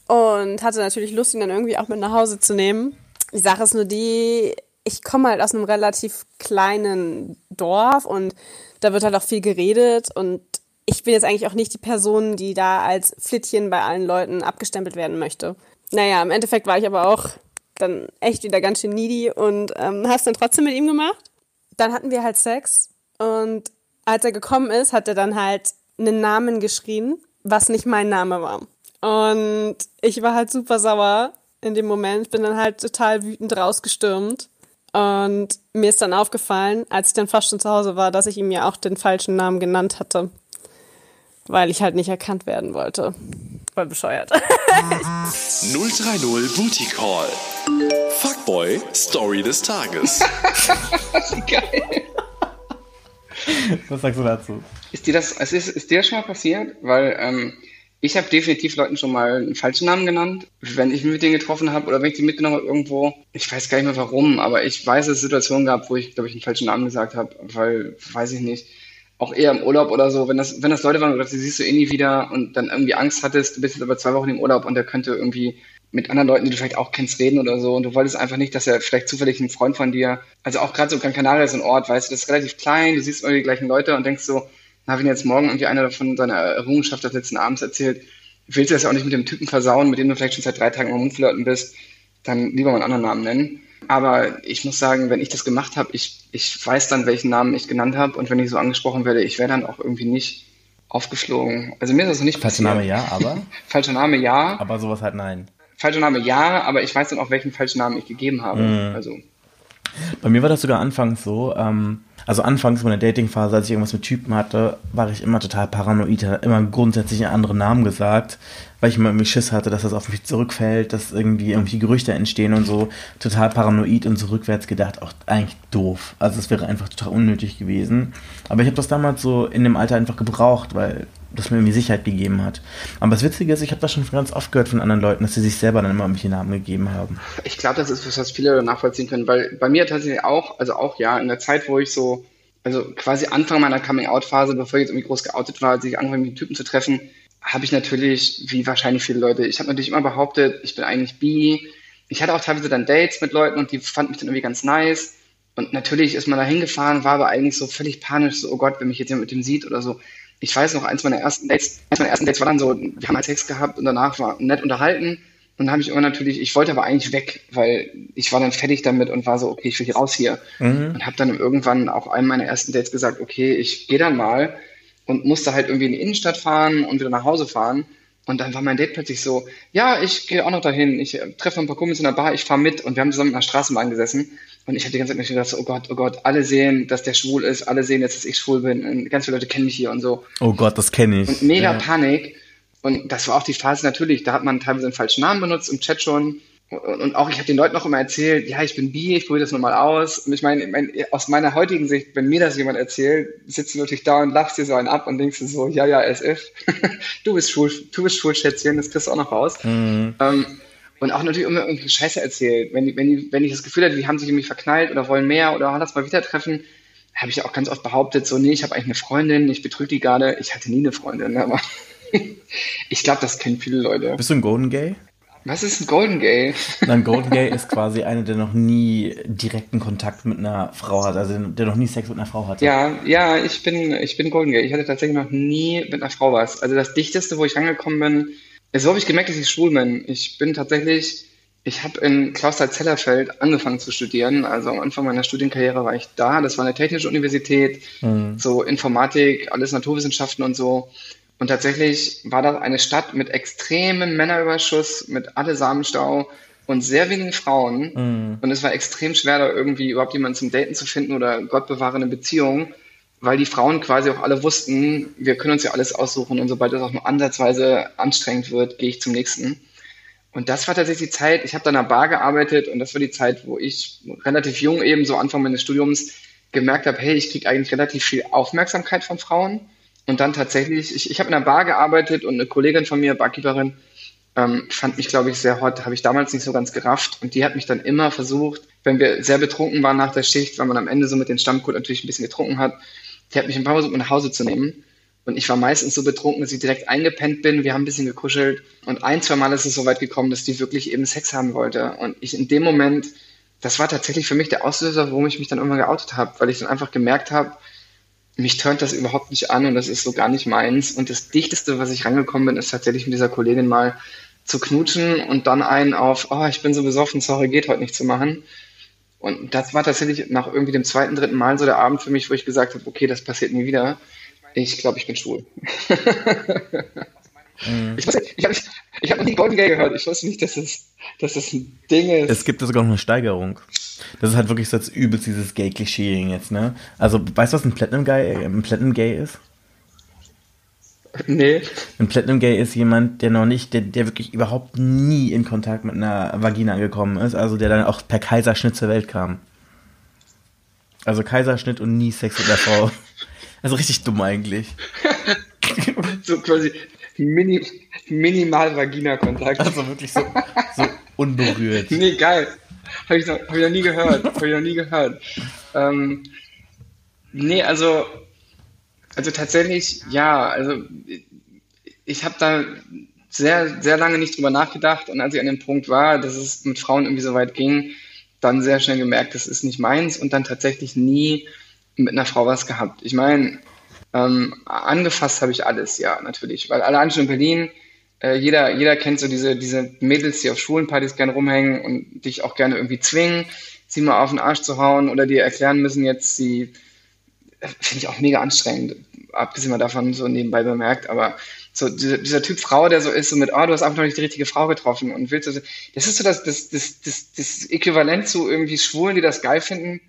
und hatte natürlich Lust, ihn dann irgendwie auch mit nach Hause zu nehmen. Die Sache ist nur die, ich komme halt aus einem relativ kleinen Dorf und da wird halt auch viel geredet und ich bin jetzt eigentlich auch nicht die Person, die da als Flittchen bei allen Leuten abgestempelt werden möchte. Naja, im Endeffekt war ich aber auch dann echt wieder ganz schön needy und ähm, habe es dann trotzdem mit ihm gemacht. Dann hatten wir halt Sex und als er gekommen ist, hat er dann halt einen Namen geschrien, was nicht mein Name war. Und ich war halt super sauer in dem Moment, bin dann halt total wütend rausgestürmt. Und mir ist dann aufgefallen, als ich dann fast schon zu Hause war, dass ich ihm ja auch den falschen Namen genannt hatte. Weil ich halt nicht erkannt werden wollte. Voll bescheuert. 030 Booty Call. Fuckboy Story des Tages. Geil. Was sagst du dazu? Ist dir das, ist, ist dir schon mal passiert? Weil ähm, ich habe definitiv Leuten schon mal einen falschen Namen genannt, wenn ich mich mit denen getroffen habe oder wenn ich die mitgenommen habe irgendwo. Ich weiß gar nicht mehr warum, aber ich weiß, dass es Situationen gab, wo ich, glaube ich, einen falschen Namen gesagt habe, weil, weiß ich nicht, auch eher im Urlaub oder so, wenn das, wenn das Leute waren, die siehst du eh nie wieder und dann irgendwie Angst hattest, du bist jetzt aber zwei Wochen im Urlaub und der könnte irgendwie mit anderen Leuten, die du vielleicht auch kennst, reden oder so und du wolltest einfach nicht, dass er vielleicht zufällig ein Freund von dir, also auch gerade so Gran Canaria ist ein Ort, weißt du, das ist relativ klein, du siehst irgendwie die gleichen Leute und denkst so, na, wenn jetzt morgen irgendwie einer davon seiner Errungenschaft des letzten Abends erzählt, willst du das ja auch nicht mit dem Typen versauen, mit dem du vielleicht schon seit drei Tagen im Mundflirten bist. dann lieber mal einen anderen Namen nennen. Aber ich muss sagen, wenn ich das gemacht habe, ich, ich weiß dann, welchen Namen ich genannt habe. Und wenn ich so angesprochen werde, ich wäre dann auch irgendwie nicht aufgeflogen. Also mir ist das noch nicht Falscher passiert. Name ja, aber. Falscher Name ja. aber sowas halt nein. Falscher Name ja, aber ich weiß dann auch, welchen falschen Namen ich gegeben habe. Mhm. Also Bei mir war das sogar anfangs so, ähm, also anfangs meiner Datingphase, als ich irgendwas mit Typen hatte, war ich immer total paranoid, immer grundsätzlich einen anderen Namen gesagt, weil ich immer irgendwie Schiss hatte, dass das auf mich zurückfällt, dass irgendwie irgendwie Gerüchte entstehen und so. Total paranoid und so rückwärts gedacht, auch eigentlich doof. Also es wäre einfach total unnötig gewesen. Aber ich habe das damals so in dem Alter einfach gebraucht, weil das mir irgendwie Sicherheit gegeben hat. Aber das Witzige ist, ich habe das schon ganz oft gehört von anderen Leuten, dass sie sich selber dann immer irgendwelche Namen gegeben haben. ich glaube, das ist was, was viele nachvollziehen können, weil bei mir tatsächlich auch, also auch ja, in der Zeit, wo ich so, also quasi Anfang meiner Coming-out-Phase, bevor ich jetzt irgendwie groß geoutet war, als ich angefangen mit Typen zu treffen, habe ich natürlich, wie wahrscheinlich viele Leute, ich habe natürlich immer behauptet, ich bin eigentlich bi. Ich hatte auch teilweise dann Dates mit Leuten und die fanden mich dann irgendwie ganz nice. Und natürlich ist man da hingefahren, war aber eigentlich so völlig panisch, so, oh Gott, wenn mich jetzt jemand mit dem sieht oder so. Ich weiß noch, eins meiner ersten Dates, eins meiner ersten Dates war dann so, wir haben halt Sex gehabt und danach war nett unterhalten. Und dann habe ich immer natürlich, ich wollte aber eigentlich weg, weil ich war dann fertig damit und war so, okay, ich will hier raus hier. Und habe dann irgendwann auch einem meiner ersten Dates gesagt, okay, ich gehe dann mal und musste halt irgendwie in die Innenstadt fahren und wieder nach Hause fahren. Und dann war mein Date plötzlich so, ja, ich gehe auch noch dahin, ich treffe ein paar Kumpels in der Bar, ich fahre mit und wir haben zusammen in der Straßenbahn gesessen. Und ich habe die ganze Zeit mir gedacht, oh Gott, oh Gott, alle sehen, dass der schwul ist, alle sehen jetzt, dass ich schwul bin. Und ganz viele Leute kennen mich hier und so. Oh Gott, das kenne ich. Und mega Ja. Panik. Und das war auch die Phase natürlich, da hat man teilweise einen falschen Namen benutzt im Chat schon. Und, auch ich habe den Leuten noch immer erzählt, ja, ich bin bi, ich probiere das nochmal aus. Und ich meine, mein, aus meiner heutigen Sicht, wenn mir das jemand erzählt, sitzt du natürlich da und lachst dir so einen ab und denkst dir so, ja, ja, SF, du bist schwul, du bist schwul, Schätzchen, das kriegst du auch noch raus. Ähm, und auch natürlich immer irgendwie Scheiße erzählt. Wenn, wenn, wenn ich das Gefühl hatte, die haben sich irgendwie verknallt oder wollen mehr oder lass mal wieder treffen, habe ich auch ganz oft behauptet, so, nee, ich habe eigentlich eine Freundin, ich betrüge die gerade. Ich hatte nie eine Freundin, aber ich glaube, das kennen viele Leute. Bist du ein Golden Gay? Was ist ein Golden Gay? Ein Golden Gay ist quasi einer, der noch nie direkten Kontakt mit einer Frau hat, also der noch nie Sex mit einer Frau hatte. Ja, ja, ich bin, ich bin Golden Gay. Ich hatte tatsächlich noch nie mit einer Frau was. Also das Dichteste, wo ich rangekommen bin, so habe ich gemerkt, dass ich schwul bin. Ich bin tatsächlich, ich habe in Clausthal-Zellerfeld angefangen zu studieren. Also am Anfang meiner Studienkarriere war ich da. Das war eine technische Universität, so Informatik, alles Naturwissenschaften und so. Und tatsächlich war das eine Stadt mit extremem Männerüberschuss, mit alle Samenstau und sehr wenigen Frauen. Und es war extrem schwer, da irgendwie überhaupt jemanden zum Daten zu finden oder Gott bewahre eine Beziehung, weil die Frauen quasi auch alle wussten, wir können uns ja alles aussuchen und sobald das auch nur ansatzweise anstrengend wird, gehe ich zum nächsten. Und das war tatsächlich die Zeit, ich habe da in einer Bar gearbeitet und das war die Zeit, wo ich relativ jung eben, so Anfang meines Studiums, gemerkt habe, hey, ich kriege eigentlich relativ viel Aufmerksamkeit von Frauen. Und dann tatsächlich, ich, ich habe in einer Bar gearbeitet und eine Kollegin von mir, Barkeeperin, ähm, fand mich, glaube ich, sehr hot. Habe ich damals nicht so ganz gerafft. Und die hat mich dann immer versucht, wenn wir sehr betrunken waren nach der Schicht, weil man am Ende so mit den Stammcode natürlich ein bisschen getrunken hat, die hat mich ein paar Mal versucht, nach Hause zu nehmen. Und ich war meistens so betrunken, dass ich direkt eingepennt bin. Wir haben ein bisschen gekuschelt. Und ein, zwei Mal ist es so weit gekommen, dass die wirklich eben Sex haben wollte. Und ich in dem Moment, das war tatsächlich für mich der Auslöser, warum ich mich dann irgendwann geoutet habe, weil ich dann einfach gemerkt habe, mich turnt das überhaupt nicht an und das ist so gar nicht meins. Und das Dichteste, was ich rangekommen bin, ist tatsächlich mit dieser Kollegin mal zu knutschen und dann einen auf, oh, ich bin so besoffen, sorry, geht heute nicht zu machen. Und das war tatsächlich nach irgendwie dem zweiten, dritten Mal so der Abend für mich, wo ich gesagt habe, okay, das passiert nie wieder. Ich glaube, ich bin schwul. Ich, weiß nicht, ich habe ich hab noch nie Golden Gay gehört. Ich wusste nicht, dass es, dass das ein Ding ist. Es gibt sogar noch eine Steigerung. Das ist halt wirklich so als übelst dieses Gay-Klischee jetzt, ne? Also, weißt du, was ein Platinum Gay, ein Platinum Gay ist? Nee. Ein Platinum Gay ist jemand, der noch nicht, der, der wirklich überhaupt nie in Kontakt mit einer Vagina gekommen ist, also der dann auch per Kaiserschnitt zur Welt kam. Also Kaiserschnitt und nie Sex mit der Frau. Also richtig dumm eigentlich. So quasi mini, minimal Vagina-Kontakt. Also wirklich so, so unberührt. Nee, geil. Habe ich, noch- hab ich noch nie gehört. Habe ich noch nie gehört. Ähm, nee, also, also tatsächlich, ja, also ich habe da sehr, sehr lange nicht drüber nachgedacht und als ich an dem Punkt war, dass es mit Frauen irgendwie so weit ging, dann sehr schnell gemerkt, das ist nicht meins und dann tatsächlich nie mit einer Frau was gehabt. Ich meine, ähm, angefasst habe ich alles, ja, natürlich, weil allein schon in Berlin Äh, jeder, jeder kennt so diese, diese Mädels, die auf Schwulenpartys gerne rumhängen und dich auch gerne irgendwie zwingen, sie mal auf den Arsch zu hauen oder dir erklären müssen jetzt, sie finde ich auch mega anstrengend, abgesehen davon so nebenbei bemerkt, aber so dieser, dieser, Typ Frau, der so ist, so mit, oh, du hast einfach noch nicht die richtige Frau getroffen und willst du, das ist so das, das, das, das, das Äquivalent zu irgendwie Schwulen, die das geil finden,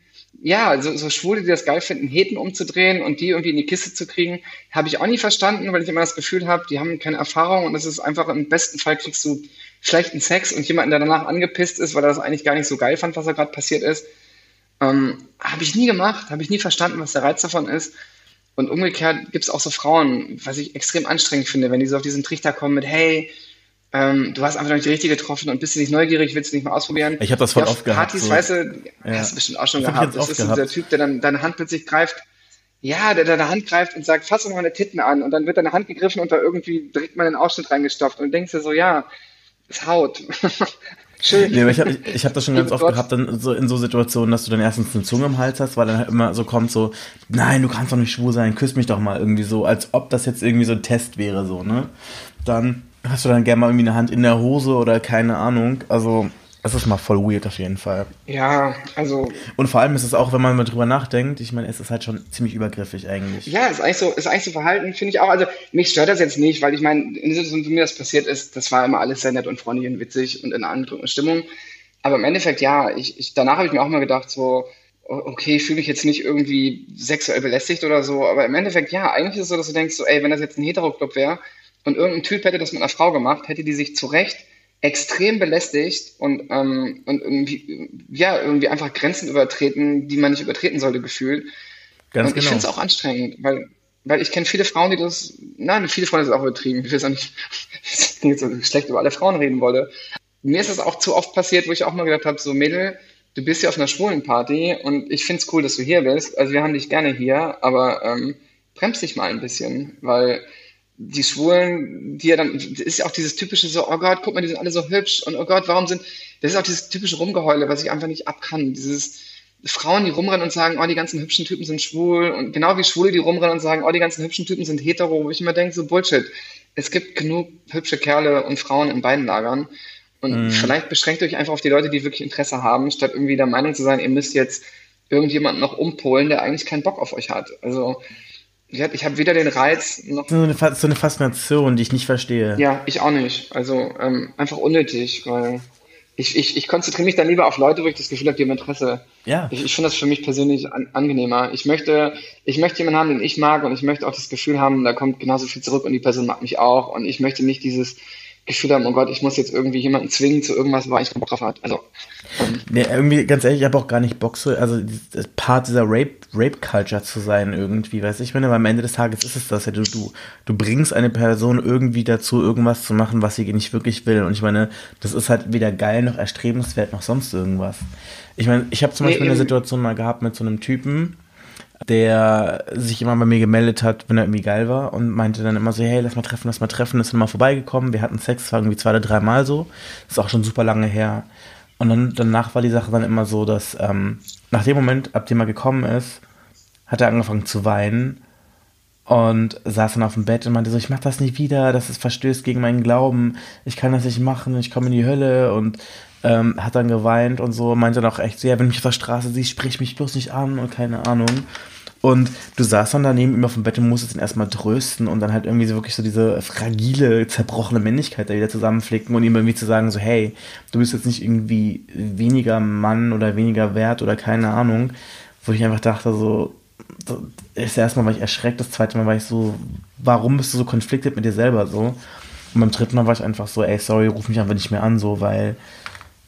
ja, so, so Schwule, die das geil finden, Heten umzudrehen und die irgendwie in die Kiste zu kriegen, habe ich auch nie verstanden, weil ich immer das Gefühl habe, die haben keine Erfahrung und es ist einfach im besten Fall kriegst du schlechten Sex und jemanden, der danach angepisst ist, weil er das eigentlich gar nicht so geil fand, was da gerade passiert ist. Ähm, habe ich nie gemacht, habe ich nie verstanden, was der Reiz davon ist. Und umgekehrt gibt es auch so Frauen, was ich extrem anstrengend finde, wenn die so auf diesen Trichter kommen mit, hey, ähm, du hast einfach noch nicht die richtige getroffen und bist du nicht neugierig, willst du nicht mal ausprobieren? Ich habe das voll ja, oft gehabt. Partys, so. weißt du, ja. hast du bestimmt auch schon das gehabt. Das ist so der Typ, der dann deine Hand plötzlich greift. Ja, der deine Hand greift und sagt, fass doch mal eine Titten an. Und dann wird deine Hand gegriffen und da irgendwie direkt mal einen Ausschnitt reingestopft. Und du denkst dir so, ja, ist Haut. Schön. Nee, ich habe ich, ich hab das schon ganz oft gehabt, dann so in so Situationen, dass du dann erstens eine Zunge im Hals hast, weil dann halt immer so kommt so, nein, du kannst doch nicht schwul sein, küss mich doch mal irgendwie so, als ob das jetzt irgendwie so ein Test wäre, so, ne? Dann hast du dann gerne mal irgendwie eine Hand in der Hose oder keine Ahnung. Also, das ist mal voll weird auf jeden Fall. Ja, also. Und vor allem ist es auch, wenn man mal drüber nachdenkt, ich meine, es ist halt schon ziemlich übergriffig eigentlich. Ja, ist eigentlich so, ist eigentlich so Verhalten, finde ich auch. Also, mich stört das jetzt nicht, weil ich meine, in der Situation, wie mir das passiert ist, das war immer alles sehr nett und freundlich und witzig und in einer anderen Stimmung. Aber im Endeffekt, ja, ich, ich danach habe ich mir auch mal gedacht, so, okay, ich fühle mich jetzt nicht irgendwie sexuell belästigt oder so, aber im Endeffekt, ja, eigentlich ist es so, dass du denkst, so, ey, wenn das jetzt ein Hetero-Club wäre, und irgendein Typ hätte das mit einer Frau gemacht, hätte die sich zu Recht extrem belästigt und, ähm, und irgendwie, ja, irgendwie einfach Grenzen übertreten, die man nicht übertreten sollte, gefühlt. Ganz und ich genau. finde es auch anstrengend, weil, weil ich kenne viele Frauen, die das, nein, viele Frauen ist auch übertrieben, ich will es auch nicht, jetzt so schlecht über alle Frauen reden wollte. Mir ist das auch zu oft passiert, wo ich auch mal gedacht habe, so Mädel, du bist ja auf einer schwulen Party und ich finde es cool, dass du hier bist. Also wir haben dich gerne hier, aber ähm, bremst dich mal ein bisschen, weil die Schwulen, die ja dann, das ist ja auch dieses typische so, oh Gott, guck mal, die sind alle so hübsch und oh Gott, warum sind, das ist auch dieses typische Rumgeheule, was ich einfach nicht abkann. Dieses Frauen, die rumrennen und sagen, oh, die ganzen hübschen Typen sind schwul und genau wie Schwule, die rumrennen und sagen, oh, die ganzen hübschen Typen sind hetero, wo ich immer denke, so Bullshit. Es gibt genug hübsche Kerle und Frauen in beiden Lagern und mhm. vielleicht beschränkt euch einfach auf die Leute, die wirklich Interesse haben, statt irgendwie der Meinung zu sein, ihr müsst jetzt irgendjemanden noch umpolen, der eigentlich keinen Bock auf euch hat. Also, ich habe weder den Reiz noch. So eine, so eine, Faszination, die ich nicht verstehe. Ja, ich auch nicht. Also ähm, einfach unnötig, weil ich, ich, ich konzentriere mich dann lieber auf Leute, wo ich das Gefühl habe, die haben Interesse. Ja. Ich, ich finde das für mich persönlich an, angenehmer. Ich möchte, ich möchte jemanden haben, den ich mag und ich möchte auch das Gefühl haben, da kommt genauso viel zurück und die Person mag mich auch und ich möchte nicht dieses Gefühl haben, oh Gott, ich muss jetzt irgendwie jemanden zwingen zu irgendwas, wo ich keinen Bock drauf hat. Also. Ähm, nee, irgendwie, ganz ehrlich, ich habe auch gar nicht Bock so, also Part dieser Rape, Rape Culture zu sein irgendwie, weißt du, ich meine, aber am Ende des Tages ist es das ja, du, du, du bringst eine Person irgendwie dazu, irgendwas zu machen, was sie nicht wirklich will. Und ich meine, das ist halt weder geil noch erstrebenswert noch sonst irgendwas. Ich meine, ich habe zum nee, Beispiel eine Situation mal gehabt mit so einem Typen, der sich immer bei mir gemeldet hat, wenn er irgendwie geil war und meinte dann immer so, hey, lass mal treffen, lass mal treffen, ist dann mal vorbeigekommen, wir hatten Sex, war irgendwie zwei oder dreimal so, ist auch schon super lange her. Und dann danach war die Sache dann immer so, dass ähm, nach dem Moment, ab dem er gekommen ist, hat er angefangen zu weinen und saß dann auf dem Bett und meinte so, ich mach das nicht wieder, das ist verstößt gegen meinen Glauben, ich kann das nicht machen, ich komme in die Hölle und ähm, hat dann geweint und so, meinte dann auch echt so, ja, wenn du mich auf der Straße siehst, sprich mich bloß nicht an und keine Ahnung. Und du saßt dann daneben auf dem Bett und musstest ihn erstmal trösten und dann halt irgendwie so wirklich so diese fragile, zerbrochene Männlichkeit da wieder zusammenflicken und ihm irgendwie zu sagen, so, hey, du bist jetzt nicht irgendwie weniger Mann oder weniger wert oder keine Ahnung. Wo ich einfach dachte, so, das erste Mal war ich erschreckt, das zweite Mal war ich so, warum bist du so konfliktiert mit dir selber so? Und beim dritten Mal war ich einfach so, ey, sorry, ruf mich einfach nicht mehr an, so, weil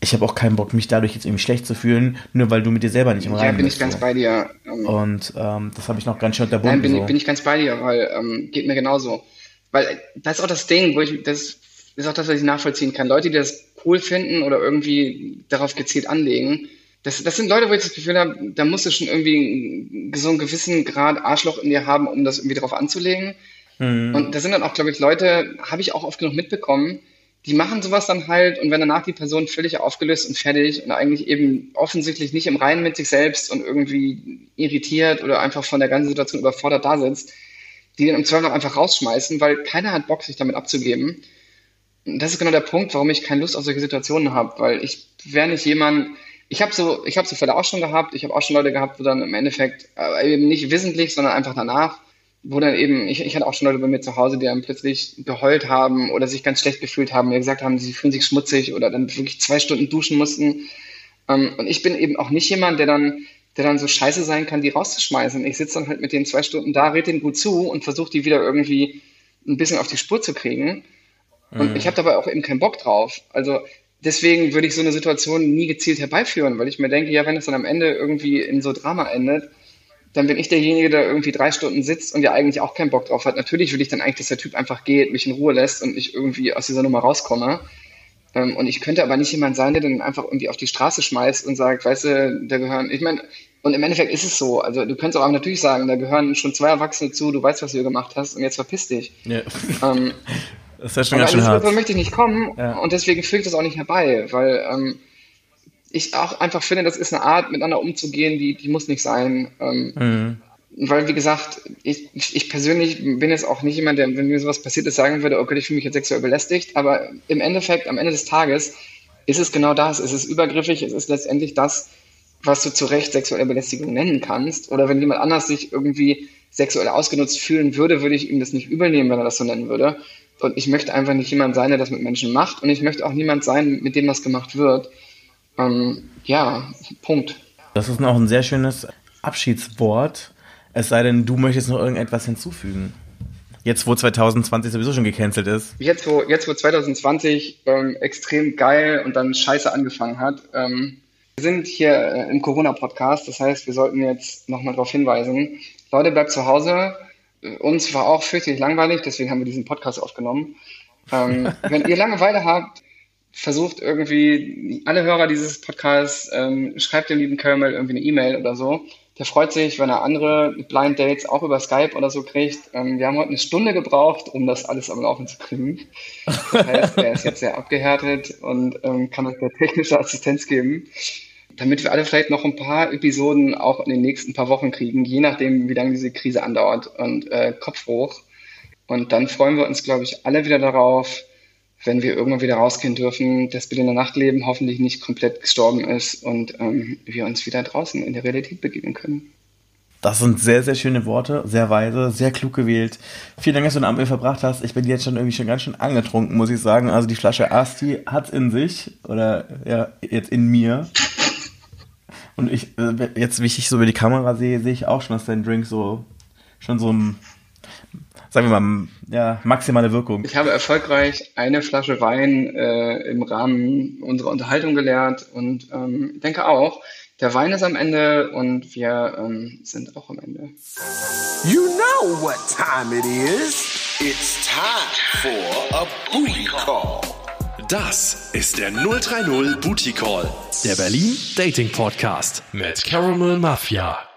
ich habe auch keinen Bock, mich dadurch jetzt irgendwie schlecht zu fühlen, nur weil du mit dir selber nicht im Reinen bist. Ja, bin ich ganz so. bei dir. Ähm, und ähm, das habe ich noch ganz schön unterbunden. Nein, bin, so. ich, bin ich ganz bei dir, weil ähm, geht mir genauso. Weil das ist auch das Ding, wo ich, das ist auch das, was ich nachvollziehen kann. Leute, die das cool finden oder irgendwie darauf gezielt anlegen, das, das sind Leute, wo ich das Gefühl habe, da musst du schon irgendwie so einen gewissen Grad Arschloch in dir haben, um das irgendwie darauf anzulegen. Mhm. Und da sind dann auch, glaube ich, Leute, habe ich auch oft genug mitbekommen, die machen sowas dann halt und wenn danach die Person völlig aufgelöst und fertig und eigentlich eben offensichtlich nicht im Reinen mit sich selbst und irgendwie irritiert oder einfach von der ganzen Situation überfordert da sitzt, die dann im Zweifel einfach rausschmeißen, weil keiner hat Bock, sich damit abzugeben. das ist genau der Punkt, warum ich keine Lust auf solche Situationen habe, weil ich wäre nicht jemand, ich habe so, ich so Fälle auch schon gehabt, ich habe auch schon Leute gehabt, wo dann im Endeffekt, äh, eben nicht wissentlich, sondern einfach danach, wo dann eben, ich, ich hatte auch schon Leute bei mir zu Hause, die dann plötzlich geheult haben oder sich ganz schlecht gefühlt haben, mir gesagt haben, sie fühlen sich schmutzig oder dann wirklich zwei Stunden duschen mussten. Ähm, und ich bin eben auch nicht jemand, der dann, der dann so scheiße sein kann, die rauszuschmeißen. Ich sitze dann halt mit den zwei Stunden da, red denen gut zu und versuche die wieder irgendwie ein bisschen auf die Spur zu kriegen. Und mhm. ich habe dabei auch eben keinen Bock drauf. Also deswegen würde ich so eine Situation nie gezielt herbeiführen, weil ich mir denke, ja, wenn es dann am Ende irgendwie in so Drama endet, dann bin ich derjenige, der irgendwie drei Stunden sitzt und ja eigentlich auch keinen Bock drauf hat. Natürlich will ich dann eigentlich, dass der Typ einfach geht, mich in Ruhe lässt und ich irgendwie aus dieser Nummer rauskomme. Ähm, und ich könnte aber nicht jemand sein, der dann einfach irgendwie auf die Straße schmeißt und sagt, weißt du, da gehören, ich meine, und im Endeffekt ist es so. Also du könntest auch natürlich sagen, da gehören schon zwei Erwachsene zu, du weißt, was du gemacht hast und jetzt verpiss dich. Ja. Ähm, das ist ja schon ganz schön hart. möchte ich nicht kommen ja. und deswegen ich das auch nicht herbei, weil ähm, ich auch einfach finde, das ist eine Art, miteinander umzugehen, die, die muss nicht sein. Ähm, mhm. Weil, wie gesagt, ich, ich persönlich bin jetzt auch nicht jemand, der, wenn mir sowas passiert ist, sagen würde, okay, ich fühle mich jetzt sexuell belästigt, aber im Endeffekt, am Ende des Tages, ist es genau das. Es ist übergriffig, es ist letztendlich das, was du zu Recht sexuelle Belästigung nennen kannst. Oder wenn jemand anders sich irgendwie sexuell ausgenutzt fühlen würde, würde ich ihm das nicht übernehmen, wenn er das so nennen würde. Und ich möchte einfach nicht jemand sein, der das mit Menschen macht. Und ich möchte auch niemand sein, mit dem das gemacht wird. Ähm, ja, Punkt. Das ist noch ein sehr schönes Abschiedswort. Es sei denn, du möchtest noch irgendetwas hinzufügen. Jetzt, wo 2020 sowieso schon gecancelt ist. Jetzt, wo, jetzt, wo 2020 ähm, extrem geil und dann scheiße angefangen hat. Ähm, wir sind hier äh, im Corona-Podcast, das heißt, wir sollten jetzt nochmal darauf hinweisen. Leute, bleibt zu Hause uns war auch fürchterlich langweilig, deswegen haben wir diesen Podcast aufgenommen. Ähm, wenn ihr Langeweile habt, versucht irgendwie, alle Hörer dieses Podcasts, ähm, schreibt dem lieben Caramel irgendwie eine E-Mail oder so. Der freut sich, wenn er andere Blind Dates auch über Skype oder so kriegt. Ähm, wir haben heute eine Stunde gebraucht, um das alles am Laufen zu kriegen. Das heißt, er ist jetzt sehr abgehärtet und ähm, kann uns der technische Assistenz geben damit wir alle vielleicht noch ein paar Episoden auch in den nächsten paar Wochen kriegen, je nachdem, wie lange diese Krise andauert und äh, Kopf hoch. Und dann freuen wir uns, glaube ich, alle wieder darauf, wenn wir irgendwann wieder rausgehen dürfen, dass Berliner Nachtleben hoffentlich nicht komplett gestorben ist und ähm, wir uns wieder draußen in der Realität begegnen können. Das sind sehr, sehr schöne Worte, sehr weise, sehr klug gewählt. Vielen Dank, dass du den Abend verbracht hast. Ich bin jetzt schon irgendwie schon ganz schön angetrunken, muss ich sagen. Also die Flasche Asti hat's in sich oder ja, jetzt in mir. Und ich, äh, jetzt, wie ich so über die Kamera sehe, sehe ich auch schon, dass dein Drink so, schon so ein, sagen wir mal, ja, maximale Wirkung. Ich habe erfolgreich eine Flasche Wein äh, im Rahmen unserer Unterhaltung geleert und ähm, denke auch, der Wein ist am Ende und wir ähm, sind auch am Ende. You know what time it is. It's time for a booty call. Das ist der 030 Booty Call, der Berlin Dating Podcast mit Caramel Mafia.